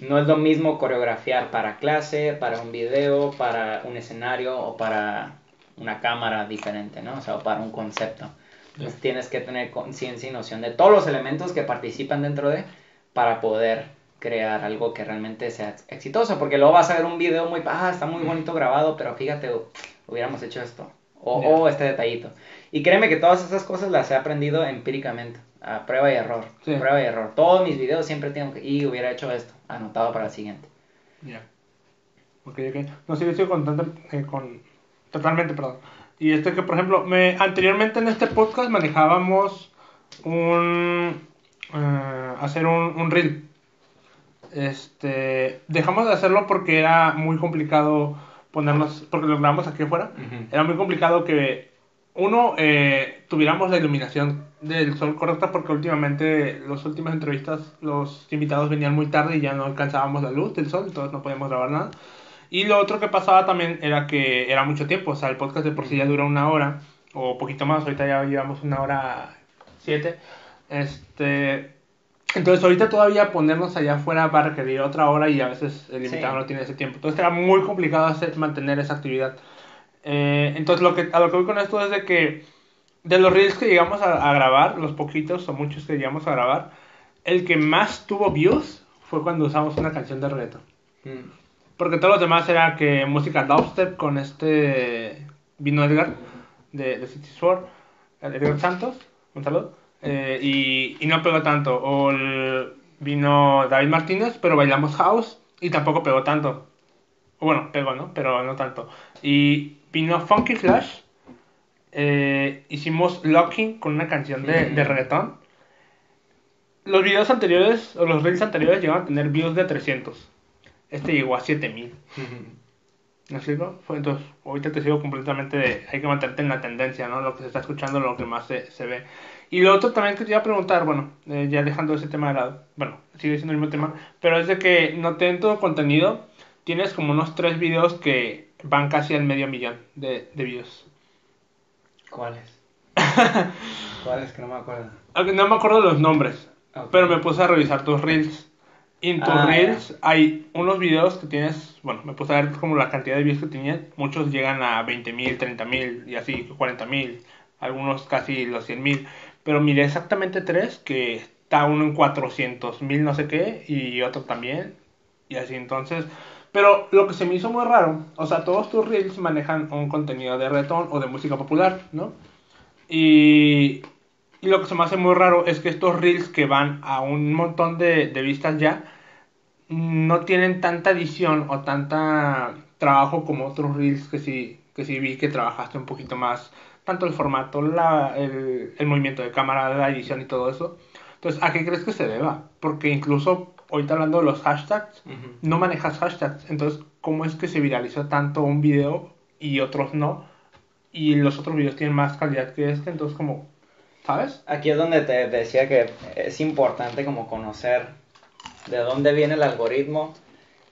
Speaker 2: no es lo mismo coreografiar para clase, para un video, para un escenario o para una cámara diferente, ¿no? O sea, para un concepto. Entonces tienes que tener conciencia y noción de todos los elementos que participan dentro de para poder crear algo que realmente sea exitoso, porque luego vas a ver un video muy, ah, está muy bonito grabado, pero fíjate, hubiéramos hecho esto, o, este detallito. Y créeme que todas esas cosas las he aprendido empíricamente, a prueba y error, prueba y error. Todos mis videos siempre tengo que, y hubiera hecho esto, anotado para el siguiente.
Speaker 1: Ya. Ok, ok. No, sí, estoy contento eh, con Totalmente, perdón. Y este que, por ejemplo, me, anteriormente en este podcast manejábamos un... Eh, hacer un, un reel. Este, dejamos de hacerlo porque era muy complicado ponernos, porque lo grabamos aquí afuera. Era muy complicado que uno eh, tuviéramos la iluminación del sol correcta porque últimamente las últimas entrevistas los invitados venían muy tarde y ya no alcanzábamos la luz del sol, entonces no podíamos grabar nada. Y lo otro que pasaba también era que era mucho tiempo, o sea, el podcast de por sí ya dura una hora o poquito más, ahorita ya llevamos una hora siete. Este, entonces ahorita todavía ponernos allá afuera va a requerir otra hora y a veces el invitado no tiene ese tiempo. Entonces era muy complicado hacer, mantener esa actividad. Eh, entonces lo que, a lo que voy con esto es de que de los reels que llegamos a, grabar, los poquitos o muchos que llegamos a grabar, el que más tuvo views fue cuando usamos una canción de reto. Mm. Porque todos los demás era que música dubstep con este vino Edgar de, de City Sword, Edgar Santos, un saludo, eh, y, y, no pegó tanto. O el, vino David Martínez, pero bailamos house y tampoco pegó tanto. Bueno, pegó, ¿no? Pero no tanto. Y vino Funky Flash, eh, hicimos Locking con una canción de, de reggaetón. Los videos anteriores, o los reels anteriores, llegaban a tener views de 300. Este llegó a 7000. ¿Me explico? Entonces, ahorita te sigo completamente de. Hay que mantenerte en la tendencia, ¿no? Lo que se está escuchando, lo que más se, se ve. Y lo otro también que te iba a preguntar, bueno, eh, ya dejando ese tema de lado, bueno, sigue siendo el mismo tema, pero es de que no en todo contenido, tienes como unos tres videos que van casi al medio millón de, de views.
Speaker 2: ¿Cuáles? ¿Cuáles? Que no me acuerdo.
Speaker 1: No me acuerdo los nombres, pero me puse a revisar tus reels. En tus ah, Reels hay unos videos que tienes, bueno, me puse a ver como la cantidad de views que tenían, muchos llegan a 20 mil, 30 mil y así, 40 mil, algunos casi los 100 mil, pero miré exactamente tres que está uno en 400 mil no sé qué y otro también y así. Entonces, pero lo que se me hizo muy raro, o sea, todos tus Reels manejan un contenido de retón o de música popular, ¿no? Y y lo que se me hace muy raro es que estos reels que van a un montón de, de vistas ya, no tienen tanta edición o tanta trabajo como otros reels que sí, que sí vi que trabajaste un poquito más, tanto el formato, la, el, el movimiento de cámara, la edición y todo eso. Entonces, ¿a qué crees que se deba? Porque incluso ahorita hablando de los hashtags, no manejas hashtags. Entonces, ¿cómo es que se viralizó tanto un video y otros no? Y los otros videos tienen más calidad que este, entonces como ¿Sabes?
Speaker 2: Aquí es donde te decía que es importante como conocer de dónde viene el algoritmo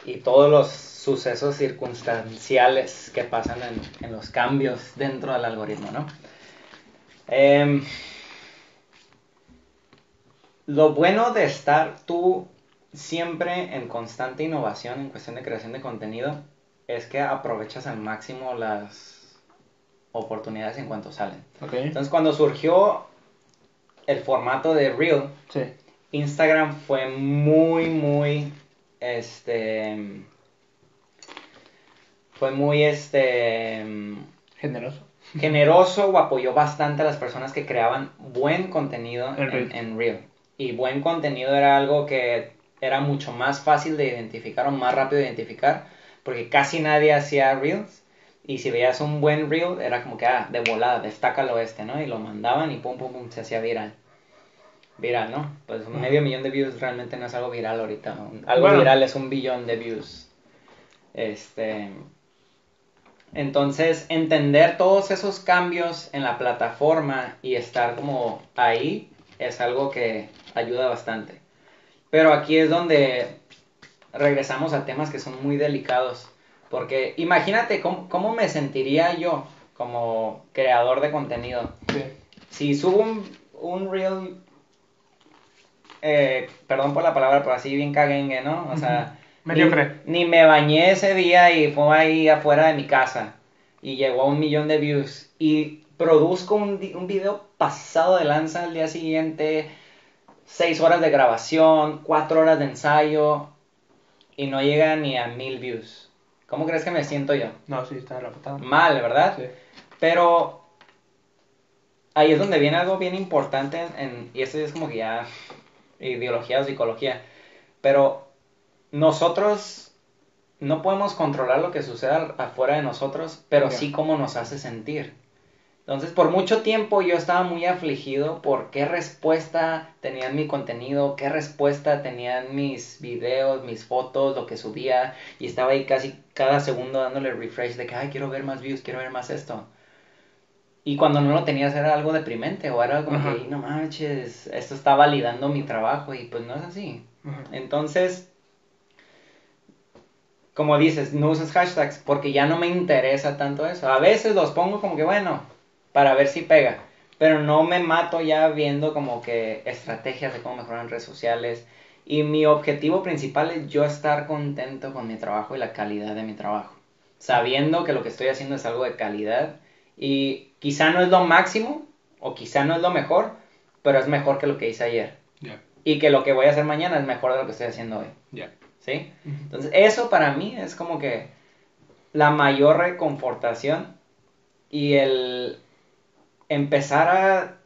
Speaker 2: y todos los sucesos circunstanciales que pasan en, los cambios dentro del algoritmo, ¿no? Em, lo bueno de estar tú siempre en constante innovación en cuestión de creación de contenido es que aprovechas al máximo las oportunidades en cuanto salen. Entonces cuando surgió el formato de Reel, Instagram fue muy, muy, este, fue muy este
Speaker 1: Generoso.
Speaker 2: generoso o apoyó bastante a las personas que creaban buen contenido
Speaker 1: En
Speaker 2: en, en Reel. Y buen contenido era algo que era mucho más fácil de identificar o más rápido de identificar, porque casi nadie hacía Reels. Y si veías un buen Reel, era como que, ah, de volada, destácalo este, ¿no? Y lo mandaban y pum, pum, pum, se hacía viral. Viral, ¿no? Pues un medio millón de views realmente no es algo viral ahorita. Algo
Speaker 1: Bueno.
Speaker 2: viral es un billón de views. Este. Entonces, entender todos esos cambios en la plataforma y estar como ahí es algo que ayuda bastante. Pero aquí es donde regresamos a temas que son muy delicados. Porque imagínate cómo, cómo me sentiría yo como creador de contenido.
Speaker 1: Sí.
Speaker 2: Si subo un, un reel, eh, perdón por la palabra, pero así bien caguengue, ¿no? O sea,
Speaker 1: Mediocre.
Speaker 2: Ni, ni me bañé ese día y fue ahí afuera de mi casa y llegó a un millón de views. Y produzco un, un video pasado de lanza al día siguiente, seis horas de grabación, cuatro horas de ensayo y no llega ni a mil views. ¿Cómo crees que me siento yo?
Speaker 1: No, sí, está de la patada.
Speaker 2: Mal, ¿verdad?
Speaker 1: Sí.
Speaker 2: Pero ahí es donde viene algo bien importante, en, en- y esto es como que ya ideología o psicología, pero nosotros no podemos controlar lo que sucede al- afuera de nosotros, pero sí cómo nos hace sentir. Entonces, por mucho tiempo yo estaba muy afligido por qué respuesta tenían mi contenido, qué respuesta tenían mis videos, mis fotos, lo que subía, y estaba ahí casi cada segundo dándole refresh de que, ay, quiero ver más views, quiero ver más esto. Y cuando no lo tenías era algo deprimente, o era como
Speaker 1: Ajá.
Speaker 2: que, "Ay, no manches, esto está validando mi trabajo, y pues no es así. Entonces, como dices, no usas hashtags porque ya no me interesa tanto eso. A veces los pongo como que bueno, para ver si pega, pero no me mato ya viendo como que estrategias de cómo mejorar en redes sociales. Y mi objetivo principal es yo estar contento con mi trabajo y la calidad de mi trabajo. Sabiendo que lo que estoy haciendo es algo de calidad y quizá no es lo máximo o quizá no es lo mejor, pero es mejor que lo que hice ayer. Y que lo que voy a hacer mañana es mejor de lo que estoy haciendo hoy. ¿Sí? Entonces, eso para mí es como que la mayor reconfortación y el empezar a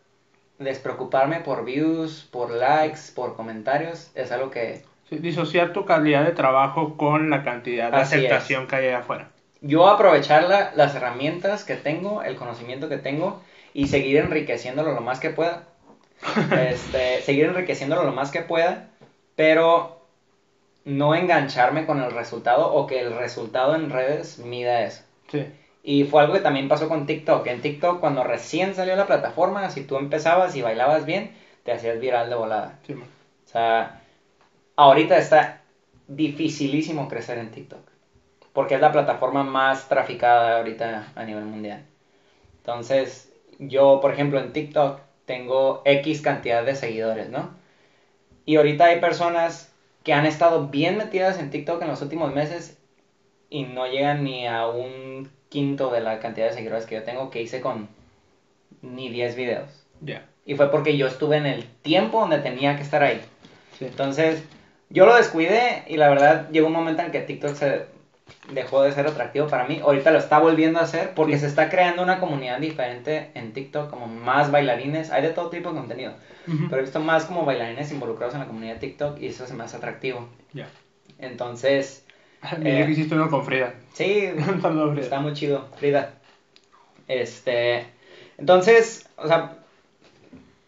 Speaker 2: despreocuparme por views, por likes, por comentarios, es algo que
Speaker 1: Sí, disociar tu calidad de trabajo con la cantidad de
Speaker 2: Así es.
Speaker 1: aceptación que hay allá afuera.
Speaker 2: yo aprovechar la- las herramientas que tengo, el conocimiento que tengo y seguir enriqueciéndolo lo más que pueda. Este, seguir enriqueciéndolo lo más que pueda, pero no engancharme con el resultado o que el resultado en redes mida eso.
Speaker 1: Sí.
Speaker 2: Y fue algo que también pasó con TikTok. En TikTok, cuando recién salió la plataforma, si tú empezabas y bailabas bien, te hacías viral de volada.
Speaker 1: Sí.
Speaker 2: O sea, ahorita está dificilísimo crecer en TikTok. Porque es la plataforma más traficada ahorita a nivel mundial. Entonces, yo, por ejemplo, en TikTok tengo X cantidad de seguidores, ¿no? Y ahorita hay personas que han estado bien metidas en TikTok en los últimos meses y no llegan ni a un quinto de la cantidad de seguidores que yo tengo que hice con ni 10 videos. Y fue porque yo estuve en el tiempo donde tenía que estar ahí.
Speaker 1: Sí.
Speaker 2: Entonces, yo lo descuidé y la verdad llegó un momento en que TikTok se dejó de ser atractivo para mí. Ahorita lo está volviendo a hacer porque
Speaker 1: Sí.
Speaker 2: se está creando una comunidad diferente en TikTok, como más bailarines. Hay de todo tipo de contenido. Pero he visto más como bailarines involucrados en la comunidad de TikTok y eso se me hace atractivo.
Speaker 1: Ya.
Speaker 2: Entonces,
Speaker 1: Miré
Speaker 2: Eh.
Speaker 1: que hiciste uno con Frida.
Speaker 2: sí,
Speaker 1: Frida.
Speaker 2: Está muy chido, Frida. Este, entonces, o sea,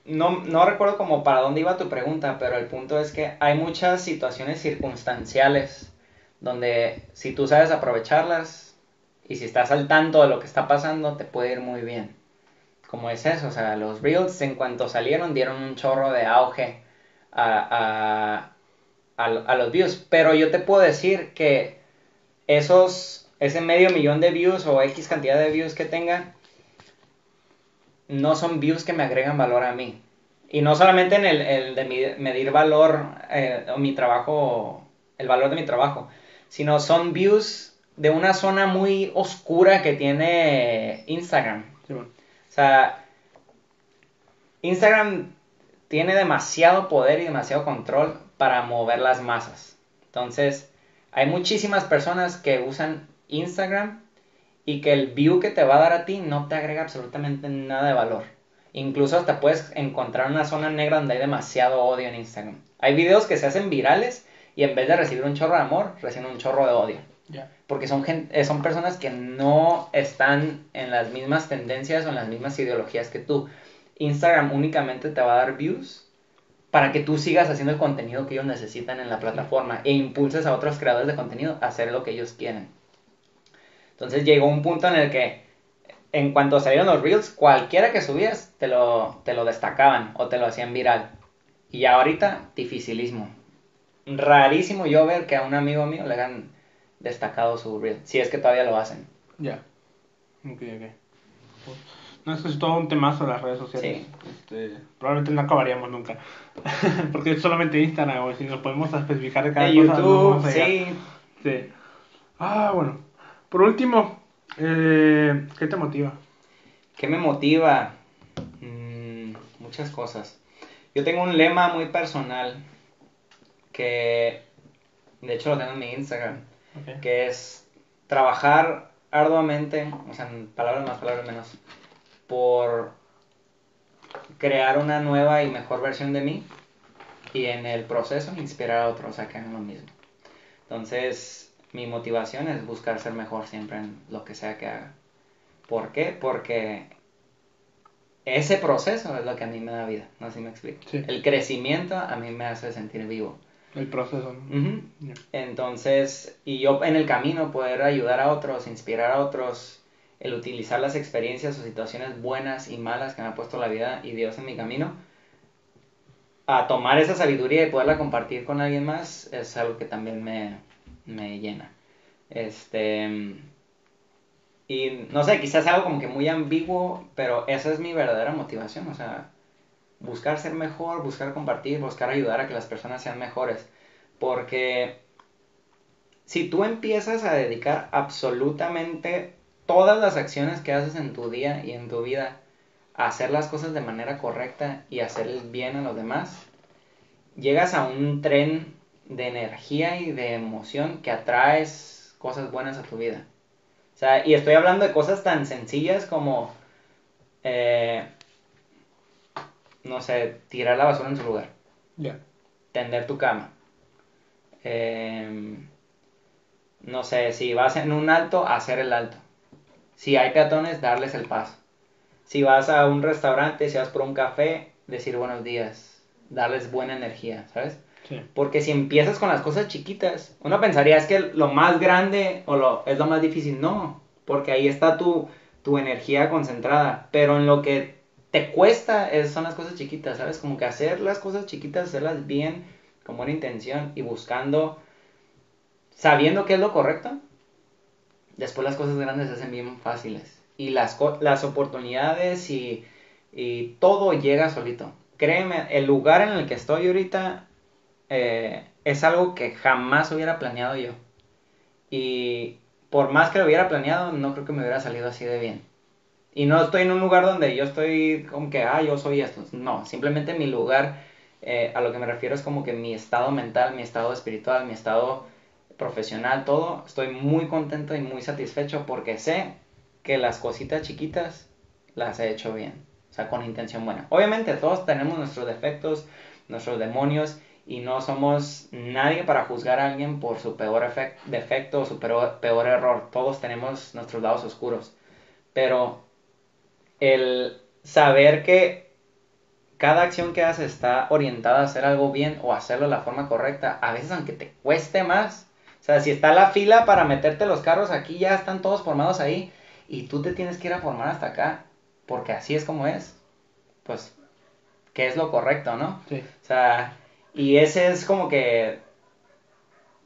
Speaker 2: no, no recuerdo como para dónde iba tu pregunta, pero el punto es que hay muchas situaciones circunstanciales donde si tú sabes aprovecharlas y si estás al tanto de lo que está pasando, te puede ir muy bien. Como es eso, o sea, los Reels en cuanto salieron dieron un chorro de auge a, a, a, a los views, pero yo te puedo decir que esos, ese medio millón de views o X cantidad de views que tenga, no son views que me agregan valor a mí. Y no solamente en el, el de medir valor eh, o mi trabajo, el valor de mi trabajo, sino son views de una zona muy oscura que tiene Instagram.
Speaker 1: Sí.
Speaker 2: O sea, Instagram tiene demasiado poder y demasiado control para mover las masas. Entonces, hay muchísimas personas que usan Instagram y que el view que te va a dar a ti no te agrega absolutamente nada de valor. Incluso hasta puedes encontrar una zona negra donde hay demasiado odio en Instagram. Hay videos que se hacen virales y en vez de recibir un chorro de amor, reciben un chorro de odio. Porque son, gente, son personas que no están en las mismas tendencias o en las mismas ideologías que tú. Instagram únicamente te va a dar views para que tú sigas haciendo el contenido que ellos necesitan en la plataforma e impulses a otros creadores de contenido a hacer lo que ellos quieren. Entonces llegó un punto en el que en cuanto salieron los reels, cualquiera que subías te lo, te lo destacaban o te lo hacían viral. Y ahorita, dificilísimo. Rarísimo yo ver que a un amigo mío le hagan destacado su reel, si es que todavía lo hacen.
Speaker 1: Ya. Ok, ok. No, es que es todo un temazo las redes sociales. Este, probablemente no acabaríamos nunca. Porque es solamente Instagram, o si nos podemos especificar de cada
Speaker 2: de YouTube, sí.
Speaker 1: Sí. Ah, bueno. Por último, eh, ¿qué te motiva?
Speaker 2: ¿Qué me motiva? Mm, muchas cosas. Yo tengo un lema muy personal que, de hecho, lo tengo en mi Instagram que es trabajar arduamente, o sea, en palabras más, palabras menos, por crear una nueva y mejor versión de mí y en el proceso inspirar a otros a que hagan lo mismo. Entonces, mi motivación es buscar ser mejor siempre en lo que sea que haga. ¿Por qué? Porque ese proceso es lo que a mí me da vida, no sé si me explico. El crecimiento a mí me hace sentir vivo.
Speaker 1: El proceso.
Speaker 2: Entonces, y yo en el camino poder ayudar a otros, inspirar a otros, el utilizar las experiencias o situaciones buenas y malas que me ha puesto la vida y Dios en mi camino, a tomar esa sabiduría y poderla compartir con alguien más es algo que también me, me llena. Este. Y no sé, quizás algo como que muy ambiguo, pero esa es mi verdadera motivación. O sea, buscar ser mejor, buscar compartir, buscar ayudar a que las personas sean mejores. Porque si tú empiezas a dedicar absolutamente todas las acciones que haces en tu día y en tu vida hacer las cosas de manera correcta y hacer el bien a los demás, llegas a un tren de energía y de emoción que atraes cosas buenas a tu vida. O sea, y estoy hablando de cosas tan sencillas como eh, no sé, tirar la basura en su lugar.
Speaker 1: Ya.
Speaker 2: Tender tu cama. Em, no sé, si vas en un alto, hacer el alto. Si hay peatones, darles el paso. Si vas a un restaurante, si vas por un café, decir buenos días. Darles buena energía, ¿sabes? Sí. Porque si empiezas con las cosas chiquitas, uno pensaría es que lo más grande o lo, es lo más difícil. No, porque ahí está tu, tu energía concentrada. Pero en lo que te cuesta son las cosas chiquitas, ¿sabes? Como que hacer las cosas chiquitas, hacerlas bien, con buena intención y buscando, sabiendo qué es lo correcto, después las cosas grandes se hacen bien fáciles. Y las, las oportunidades y, y todo llega solito. Créeme, el lugar en el que estoy ahorita eh, es algo que jamás hubiera planeado yo. Y por más que lo hubiera planeado, no creo que me hubiera salido así de bien. Y no estoy en un lugar donde yo estoy como que, ah, yo soy esto. No, simplemente mi lugar, eh, a lo que me refiero es como que mi estado mental, mi estado espiritual, mi estado profesional, todo, estoy muy contento y muy satisfecho porque sé que las cositas chiquitas las he hecho bien, o sea, con intención buena. Obviamente todos tenemos nuestros defectos, nuestros demonios y no somos nadie para juzgar a alguien por su peor defecto o su peor, peor error. Todos tenemos nuestros lados oscuros. Pero el saber que cada acción que haces está orientada a hacer algo bien o hacerlo de la forma correcta, a veces aunque te cueste más, sea, si está la fila para meterte los carros aquí, ya están todos formados ahí y tú te tienes que ir a formar hasta acá, porque así es como es, pues, ¿qué es lo correcto, no?
Speaker 1: Sí.
Speaker 2: O sea, y ese es como que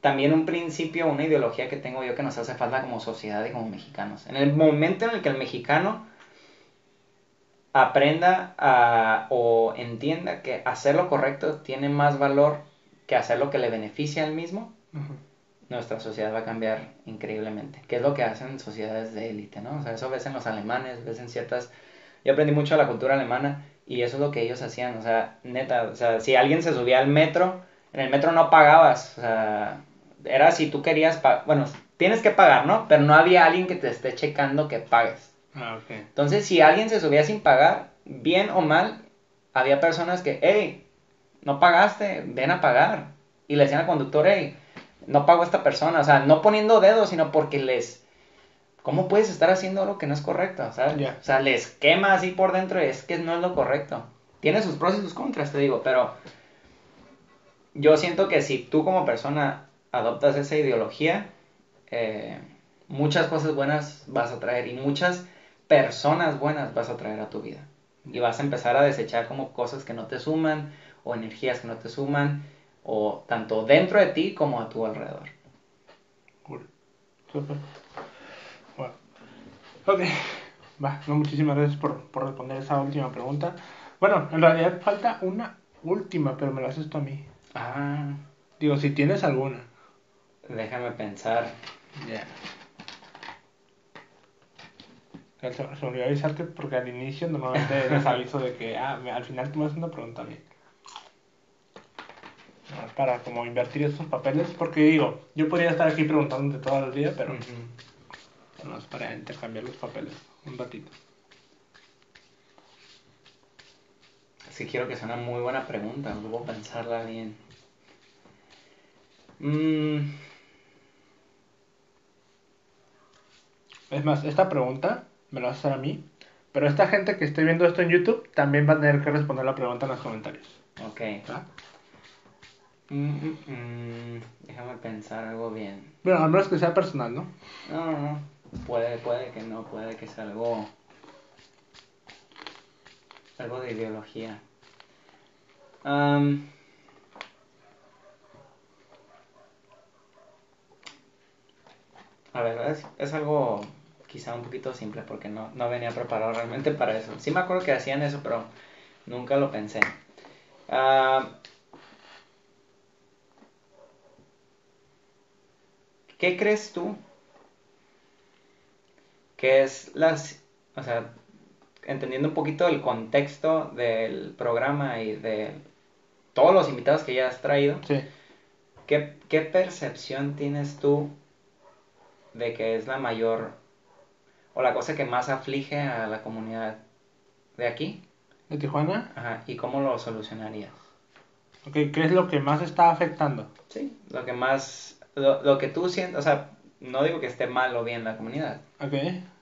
Speaker 2: también un principio, una ideología que tengo yo que nos hace falta como sociedad y como mexicanos. En el momento en el que el mexicano aprenda a, o entienda que hacer lo correcto tiene más valor que hacer lo que le beneficia al mismo, nuestra sociedad va a cambiar increíblemente. ¿Qué es lo que hacen sociedades de élite, no? O sea, eso ves en los alemanes, ves en ciertas... Yo aprendí mucho de la cultura alemana y eso es lo que ellos hacían, o sea, neta, o sea, si alguien se subía al metro, en el metro no pagabas, o sea, era si tú querías, bueno, tienes que pagar, ¿no? Pero no había alguien que te esté checando que pagues.
Speaker 1: Ah, ok.
Speaker 2: Entonces, si alguien se subía sin pagar, bien o mal, había personas que, hey, no pagaste, ven a pagar. Y le decían al conductor, hey, no pago a esta persona. O sea, no poniendo dedos, sino porque les... ¿Cómo puedes estar haciendo algo que no es correcto? O sea, les quema así por dentro y es que no es lo correcto. Tiene sus pros y sus contras, te digo, pero yo siento que si tú como persona adoptas esa ideología, eh, muchas cosas buenas vas a traer y muchas personas buenas vas a traer a tu vida. Y vas a empezar a desechar como cosas que no te suman o energías que no te suman, o tanto dentro de ti como a tu alrededor.
Speaker 1: Cool. Súper. Bueno. Ok. Va, no, muchísimas gracias por, por responder esa última pregunta. Bueno, en realidad falta una última, pero me la haces tú a mí.
Speaker 2: Ah,
Speaker 1: Digo, si tienes alguna.
Speaker 2: déjame pensar.
Speaker 1: Ya. Se, se me olvidó avisarte porque al inicio normalmente les aviso de que ah, me- al final tú me haces una pregunta a mí. Para como invertir esos papeles, porque digo, yo podría estar aquí preguntándote todo el día, pero no es para intercambiar los papeles un ratito.
Speaker 2: Sí, quiero que sea una muy buena pregunta, luego pensarla bien. Mm,
Speaker 1: Es más, esta pregunta me la vas a hacer a mí, pero esta gente que esté viendo esto en YouTube también va a tener que responder la pregunta en los comentarios.
Speaker 2: ok. Mm, mm, mm, déjame pensar algo bien.
Speaker 1: Bueno, al menos que sea personal, ¿no?
Speaker 2: No, no, no. Puede, puede que no, puede que sea algo. Algo de ideología. A ver, es, es algo quizá un poquito simple porque no, no venía preparado realmente para eso. Sí me acuerdo que hacían eso, pero nunca lo pensé. Ah, ¿Qué crees tú que es las, o sea, entendiendo un poquito el contexto del programa y de todos los invitados que ya has traído,
Speaker 1: Sí.
Speaker 2: ¿qué, qué percepción tienes tú de que es la mayor o la cosa que más aflige a la comunidad de aquí?
Speaker 1: ¿De Tijuana?
Speaker 2: Ajá, ¿y cómo lo solucionarías?
Speaker 1: Ok, ¿qué es lo que más está afectando?
Speaker 2: Sí, lo que más, lo, lo que tú sientes, o sea, no digo que esté mal o bien la comunidad,
Speaker 1: Ok.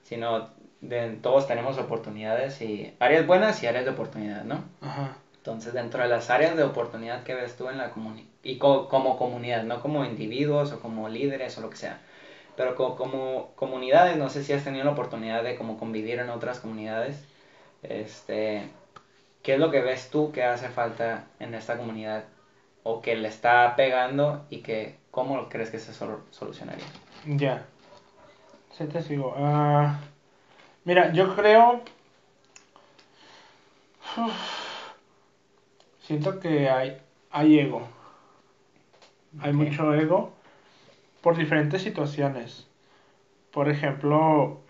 Speaker 2: sino de, todos tenemos oportunidades y áreas buenas y áreas de oportunidad, ¿no?
Speaker 1: Ajá.
Speaker 2: Entonces, dentro de las áreas de oportunidad que ves tú en la comunidad, y co- como comunidad, no como individuos o como líderes o lo que sea, pero co- como comunidades, no sé si has tenido la oportunidad de como convivir en otras comunidades, este, ¿qué es lo que ves tú que hace falta en esta comunidad o que le está pegando y que cómo crees que se sol- solucionaría?
Speaker 1: Ya. Sí, te sigo. Ah, mira, yo creo. Uf. siento que hay, hay ego. Hay mucho ego por diferentes situaciones. Por ejemplo,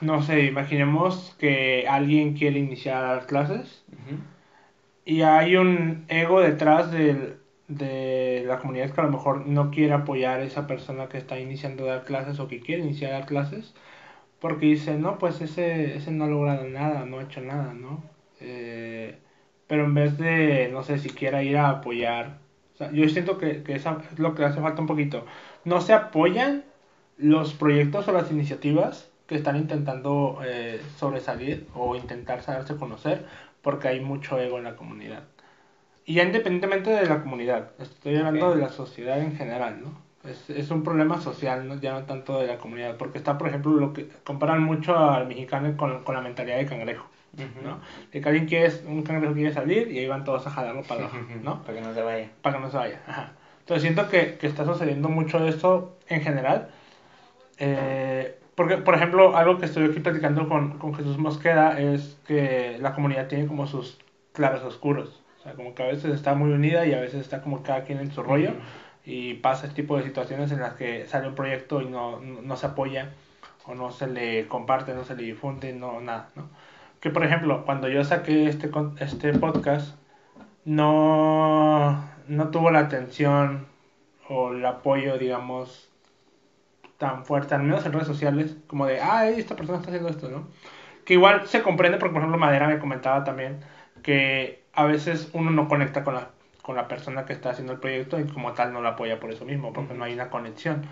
Speaker 1: no sé, imaginemos que alguien quiere iniciar clases y hay un ego detrás del- de la comunidad que a lo mejor no quiere apoyar a esa persona que está iniciando a dar clases o que quiere iniciar a dar clases porque dice, no, pues ese, ese no ha logrado nada, no ha hecho nada, ¿no? Eh, pero en vez de, no sé, siquiera ir a apoyar, o sea, yo siento que, que eso es lo que hace falta un poquito. No se apoyan los proyectos o las iniciativas que están intentando eh, sobresalir o intentar saberse conocer porque hay mucho ego en la comunidad. Y ya independientemente de la comunidad, estoy hablando
Speaker 2: Ok.
Speaker 1: de la sociedad en general, ¿no? Es, es un problema social, ¿no? ya no tanto de la comunidad, porque está, por ejemplo, lo que comparan mucho al mexicano con, con la mentalidad de cangrejo,
Speaker 2: Ujú.
Speaker 1: ¿no? De que alguien quiere, un cangrejo quiere salir y ahí van todos a jalarlo para abajo, ¿no?
Speaker 2: Para que no se vaya.
Speaker 1: para que no se vaya. Ajá. Entonces siento que, que está sucediendo mucho esto en general. Eh, porque, por ejemplo, algo que estoy aquí platicando con, con Jesús Mosqueda es que la comunidad tiene como sus claros oscuros. O sea, como que a veces está muy unida y a veces está como cada quien en su rollo. Y pasa este tipo de situaciones en las que sale un proyecto y no, no, no se apoya o no se le comparte, no se le difunde, no nada, ¿no? Que por ejemplo, cuando yo saqué este, este podcast, no, no tuvo la atención o el apoyo, digamos, tan fuerte, al menos en redes sociales, como de, ah, esta persona está haciendo esto, ¿no? Que igual se comprende porque, por ejemplo, Madera me comentaba también que a veces uno no conecta con la, con la persona que está haciendo el proyecto y como tal no la apoya por eso mismo, porque no hay una conexión.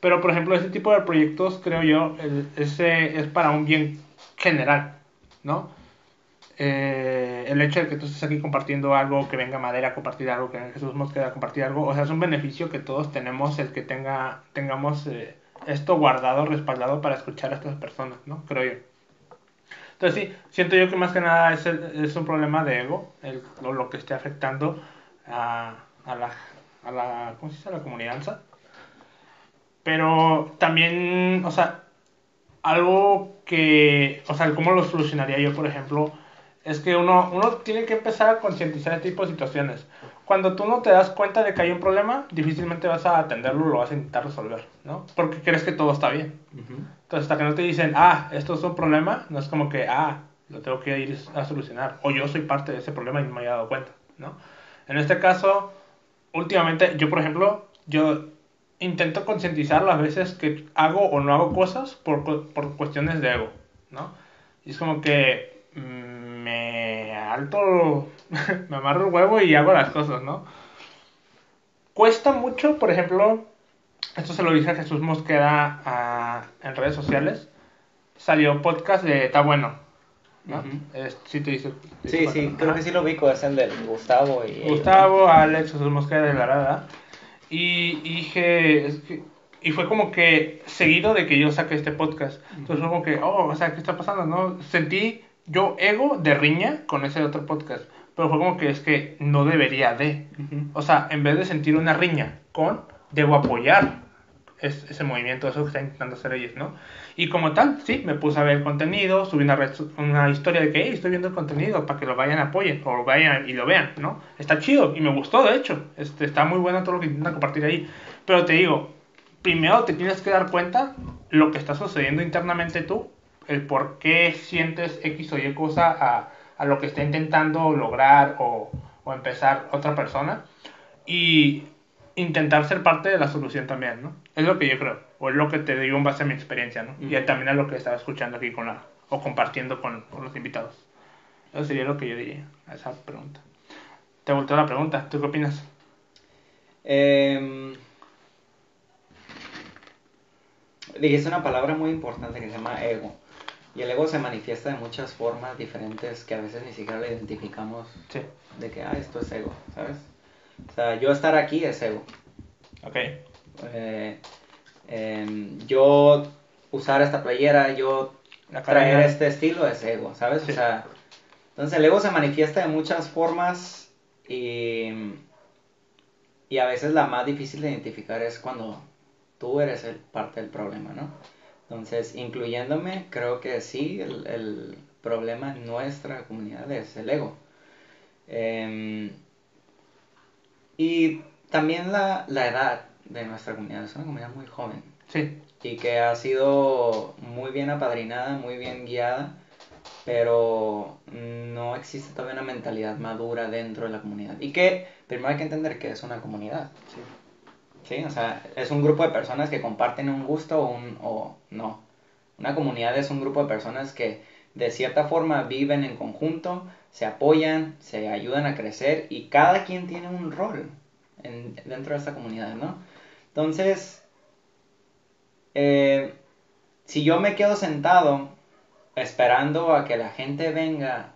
Speaker 1: Pero, por ejemplo, ese tipo de proyectos, creo yo, ese es para un bien general, ¿no? Eh, el hecho de que tú estés aquí compartiendo algo, que venga Madera a compartir algo, que Jesús Mosqueda a compartir algo, o sea, es un beneficio que todos tenemos el que tenga, tengamos eh, esto guardado, respaldado para escuchar a estas personas, ¿no? Creo yo. Entonces sí, siento yo que más que nada es, es un problema de ego, el, lo, que esté afectando a, a, la, a la, ¿cómo se dice? A la comunidad. Pero también, o sea, algo que, o sea, ¿cómo lo solucionaría yo, por ejemplo? es que uno, uno tiene que empezar a concientizar este tipo de situaciones. Cuando tú no te das cuenta de que hay un problema, difícilmente vas a atenderlo, lo vas a intentar resolver, ¿no? Porque crees que todo está bien. Entonces, hasta que no te dicen, ah, esto es un problema, no es como que, ah, lo tengo que ir a solucionar. O yo soy parte de ese problema y no me he dado cuenta, ¿no? En este caso, últimamente, yo, por ejemplo, yo intento concientizar las veces que hago o no hago cosas por, por cuestiones de ego, ¿no? Y es como que... Mm, me alto, me amarro el huevo y hago las cosas, ¿no? Cuesta mucho, por ejemplo, esto se lo dice a Jesús Mosqueda a, en redes sociales, salió podcast de Está Bueno, ¿no?
Speaker 2: sí, te dice, sí, sí, creo que sí lo ubico, es el de Gustavo y...
Speaker 1: Gustavo, Alex, Jesús Mosqueda de la Rada. Y, y dije, y fue como que seguido de que yo saqué este podcast. Entonces fue como que, oh, o sea, ¿qué está pasando? ¿No? Sentí yo ego de riña con ese otro podcast. Pero fue como que es que no debería de. O sea, en vez de sentir una riña con, debo apoyar ese movimiento, eso que está intentando hacer ellos, ¿no? Y como tal, sí, me puse a ver el contenido, subí una, una historia de que hey, estoy viendo el contenido para que lo vayan a apoyen o vayan y lo vean, ¿no? Está chido y me gustó, de hecho. Este, está muy bueno todo lo que intentan compartir ahí. Pero te digo, primero te tienes que dar cuenta lo que está sucediendo internamente tú el por qué sientes X o Y cosa a, a lo que está intentando lograr o, o, empezar otra persona y intentar ser parte de la solución también, ¿no? Es lo que yo creo, o es lo que te digo en base a mi experiencia, ¿no? Y también a lo que estaba escuchando aquí con la, o compartiendo con, con los invitados. Eso sería lo que yo diría a esa pregunta. Te volteo la pregunta, ¿tú qué opinas?
Speaker 2: Eh, dijiste una palabra muy importante que se llama ego. Y el ego se manifiesta de muchas formas diferentes que a veces ni siquiera lo identificamos de que, ah, esto es ego, ¿sabes? O sea, yo estar aquí es ego.
Speaker 1: Ok.
Speaker 2: Eh, em, yo usar esta playera, yo traer este estilo es ego, ¿sabes? O sea, entonces el ego se manifiesta de muchas formas y, y a veces la más difícil de identificar es cuando tú eres el, parte del problema, ¿no? Entonces, incluyéndome, creo que sí, el, el problema en nuestra comunidad es el ego. Em, y también la, la, edad de nuestra comunidad, es una comunidad muy joven.
Speaker 1: Sí.
Speaker 2: Y que ha sido muy bien apadrinada, muy bien guiada, pero no existe todavía una mentalidad madura dentro de la comunidad. Y que primero hay que entender que es una comunidad. Sí. ¿sí? O sea, es un grupo de personas que comparten un gusto o, un, o no. Una comunidad es un grupo de personas que de cierta forma viven en conjunto, se apoyan, se ayudan a crecer y cada quien tiene un rol en, dentro de esta comunidad, ¿no? Entonces, eh, si yo me quedo sentado esperando a que la gente venga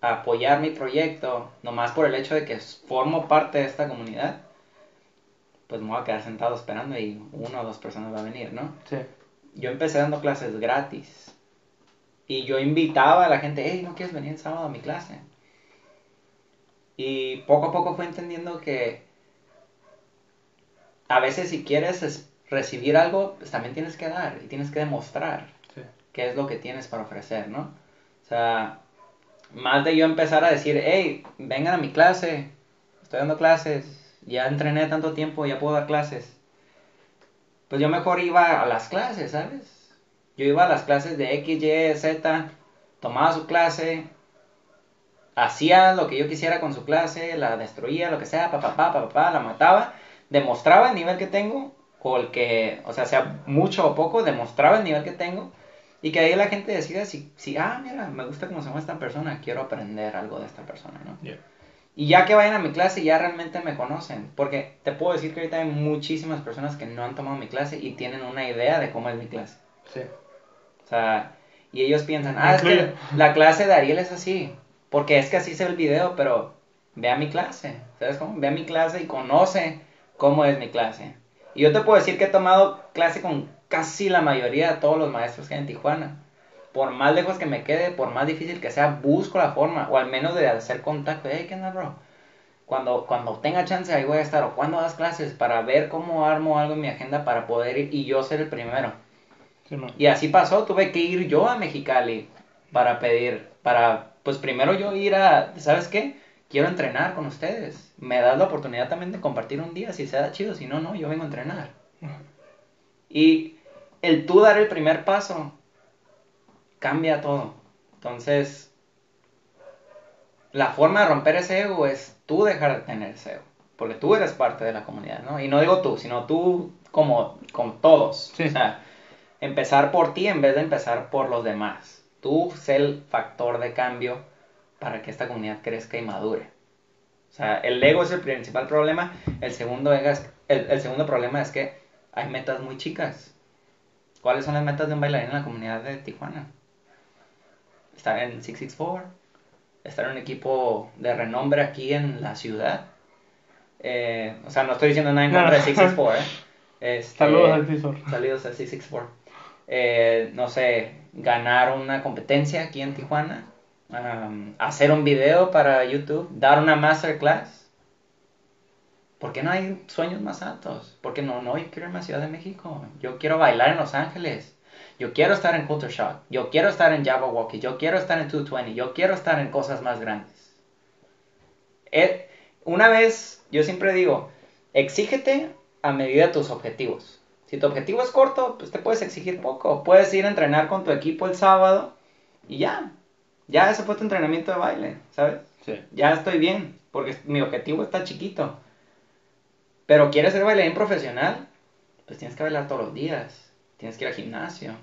Speaker 2: a apoyar mi proyecto, nomás por el hecho de que formo parte de esta comunidad, pues me voy a quedar sentado esperando y una o dos personas va a venir, ¿no?
Speaker 1: Sí.
Speaker 2: Yo empecé dando clases gratis. Y yo invitaba a la gente, hey, ¿no quieres venir el sábado a mi clase? Y poco a poco fue entendiendo que a veces si quieres recibir algo, pues también tienes que dar y tienes que demostrar qué es lo que tienes para ofrecer, ¿no? O sea, más de yo empezar a decir, hey, vengan a mi clase, estoy dando clases, ya entrené tanto tiempo, ya puedo dar clases. Pues yo mejor iba a las clases, ¿sabes? Yo iba a las clases de X, Y, Z, tomaba su clase, hacía lo que yo quisiera con su clase, la destruía, lo que sea, papá, papá, papá, la mataba, demostraba el nivel que tengo o el que, o sea, sea mucho o poco, demostraba el nivel que tengo y que ahí la gente decida si, si ah, mira, me gusta cómo se llama esta persona, quiero aprender algo de esta persona, ¿no? Y ya que vayan a mi clase, ya realmente me conocen. Porque te puedo decir que ahorita hay muchísimas personas que no han tomado mi clase y tienen una idea de cómo es mi clase. Sí. O sea, y ellos piensan, ah, es que la clase de Ariel es así. Porque es que así se ve el video, pero ve a mi clase. ¿Sabes cómo? Ve a mi clase y conoce cómo es mi clase. Y yo te puedo decir que he tomado clase con casi la mayoría de todos los maestros que hay en Tijuana por más lejos que me quede, por más difícil que sea, busco la forma, o al menos de hacer contacto. Hey, ¿qué onda, bro? Cuando, cuando tenga chance, ahí voy a estar. O cuando das clases, para ver cómo armo algo en mi agenda para poder ir y yo ser el primero. Y así pasó, tuve que ir yo a Mexicali para pedir, para, pues primero yo ir a, ¿sabes qué? Quiero entrenar con ustedes. Me das la oportunidad también de compartir un día, si se da chido, si no, no, yo vengo a entrenar. Y el tú dar el primer paso cambia todo. Entonces, la forma de romper ese ego es tú dejar de tener ese ego. Porque tú eres parte de la comunidad, ¿no? Y no digo tú, sino tú como con todos. O sea, empezar por ti en vez de empezar por los demás. Tú sé el factor de cambio para que esta comunidad crezca y madure. O sea, el ego es el principal problema. El segundo, es, el, el segundo problema es que hay metas muy chicas. ¿Cuáles son las metas de un bailarín en la comunidad de Tijuana? estar en 664, estar en un equipo de renombre aquí en la ciudad. Eh, o sea, no estoy diciendo nada en contra de 664. ¿eh? Este, saludos al 664. Saludos al 664. Eh, no sé, ganar una competencia aquí en Tijuana, hacer un video para YouTube, dar una masterclass. ¿Por qué no hay sueños más altos? Porque no, no, yo quiero irme a Ciudad de México. Yo quiero bailar en Los Ángeles. Yo quiero estar en Culture Shock, yo quiero estar en Java Walkie, yo quiero estar en 220, yo quiero estar en cosas más grandes. Eh, una vez, yo siempre digo, exígete a medida de tus objetivos. Si tu objetivo es corto, pues te puedes exigir poco. Puedes ir a entrenar con tu equipo el sábado y ya. Ya ese fue tu entrenamiento de baile, ¿sabes? Sí. Ya estoy bien, porque mi objetivo está chiquito. Pero quieres ser bailarín profesional, pues tienes que bailar todos los días. Tienes que ir al gimnasio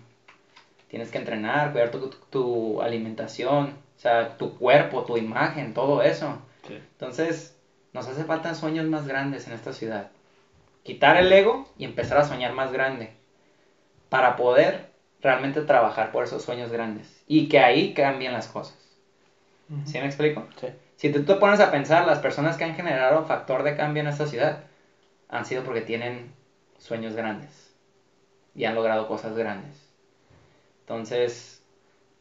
Speaker 2: tienes que entrenar, cuidar tu, alimentación, o sea, tu cuerpo, tu imagen, todo eso. Entonces, nos hace falta sueños más grandes en esta ciudad. Quitar el ego y empezar a soñar más grande para poder realmente trabajar por esos sueños grandes y que ahí cambien las cosas. ¿Sí me explico? Sí. Si tú te pones a pensar, las personas que han generado factor de cambio en esta ciudad han sido porque tienen sueños grandes y han logrado cosas grandes. Entonces,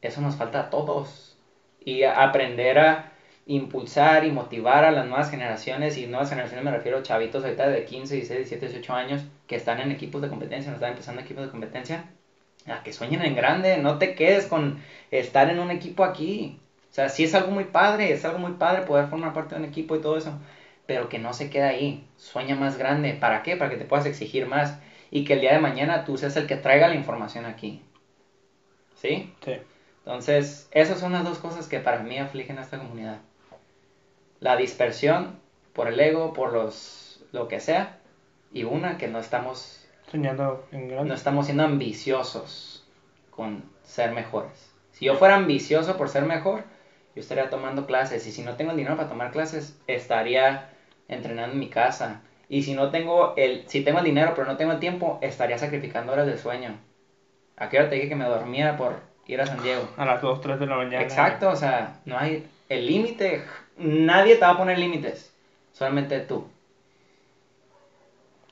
Speaker 2: eso nos falta a todos. Y aprender a impulsar y motivar a las nuevas generaciones, y nuevas generaciones me refiero a chavitos ahorita de 15, 16, 17, 18 años, que están en equipos de competencia, no están empezando equipos de competencia, a que sueñen en grande, no te quedes con estar en un equipo aquí. O sea, sí es algo muy padre, es algo muy padre poder formar parte de un equipo y todo eso, pero que no se quede ahí, sueña más grande. ¿Para qué? Para que te puedas exigir más y que el día de mañana tú seas el que traiga la información aquí. ¿Sí? Sí. Entonces, esas son las dos cosas que para mí afligen a esta comunidad. La dispersión por el ego, por los lo que sea, y una que no estamos
Speaker 1: soñando en grande.
Speaker 2: No estamos siendo ambiciosos con ser mejores. Si yo fuera ambicioso por ser mejor, yo estaría tomando clases y si no tengo el dinero para tomar clases, estaría entrenando en mi casa. Y si no tengo el si tengo el dinero pero no tengo el tiempo, estaría sacrificando horas de sueño. ¿A qué hora te dije que me dormía por ir a San Diego?
Speaker 1: A las 2, 3 de la mañana.
Speaker 2: Exacto, o sea, no hay el límite, nadie te va a poner límites, solamente tú.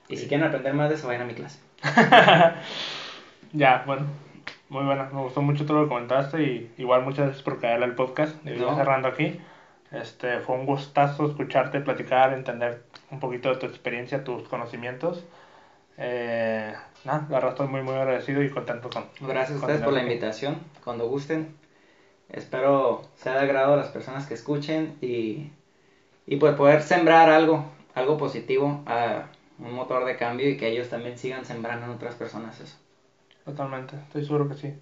Speaker 2: Y si quieren aprender más de eso, vayan a mi clase.
Speaker 1: ya, bueno, muy buena, me gustó mucho todo lo que comentaste y igual muchas gracias por caerle al podcast. Y cerrando aquí. Este, fue un gustazo escucharte, platicar, entender un poquito de tu experiencia, tus conocimientos. Eh, nada, la verdad estoy muy, muy agradecido y contento con.
Speaker 2: Gracias a ustedes por la invitación. Cuando gusten, espero sea de agrado a las personas que escuchen y, y pues poder sembrar algo, algo positivo, a un motor de cambio y que ellos también sigan sembrando en otras personas eso.
Speaker 1: Totalmente, estoy seguro que sí.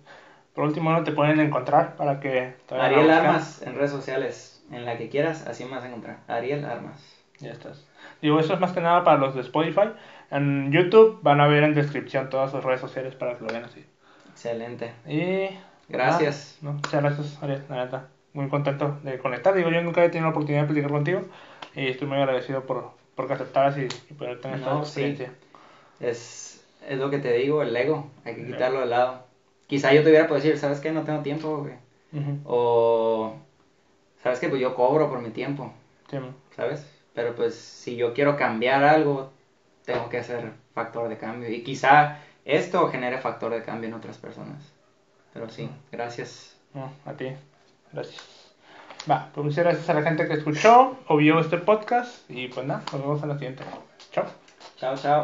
Speaker 1: Por último, ¿no te pueden encontrar para que
Speaker 2: Ariel Armas en redes sociales, en la que quieras, así me vas a encontrar. Ariel Armas.
Speaker 1: Ya estás. Digo, eso es más que nada para los de Spotify. En YouTube van a ver en descripción todas sus redes sociales para que lo vean así.
Speaker 2: Excelente.
Speaker 1: Y.
Speaker 2: Gracias.
Speaker 1: ah, no, muchas gracias, Ariel, la neta. Muy contento de conectar. Digo, yo nunca he tenido la oportunidad de platicar contigo. Y estoy muy agradecido por, por que aceptaras y, y poder tener esta
Speaker 2: No, sí.
Speaker 1: experiencia.
Speaker 2: Es, es lo que te digo, el ego. Hay que quitarlo de lado. Quizá yo te hubiera podido decir, ¿sabes qué? No tengo tiempo, güey. O, ¿sabes qué? Pues yo cobro por mi tiempo,
Speaker 1: Sí.
Speaker 2: ¿sabes? Pero pues si yo quiero cambiar algo, tengo que hacer factor de cambio. Y quizá esto genere factor de cambio en otras personas. Pero sí, gracias.
Speaker 1: No, a ti. Gracias. Va, pues muchas gracias a la gente que escuchó o vio este podcast. Y pues nada, nos vemos en la siguiente. Chao.
Speaker 2: Chao, chao.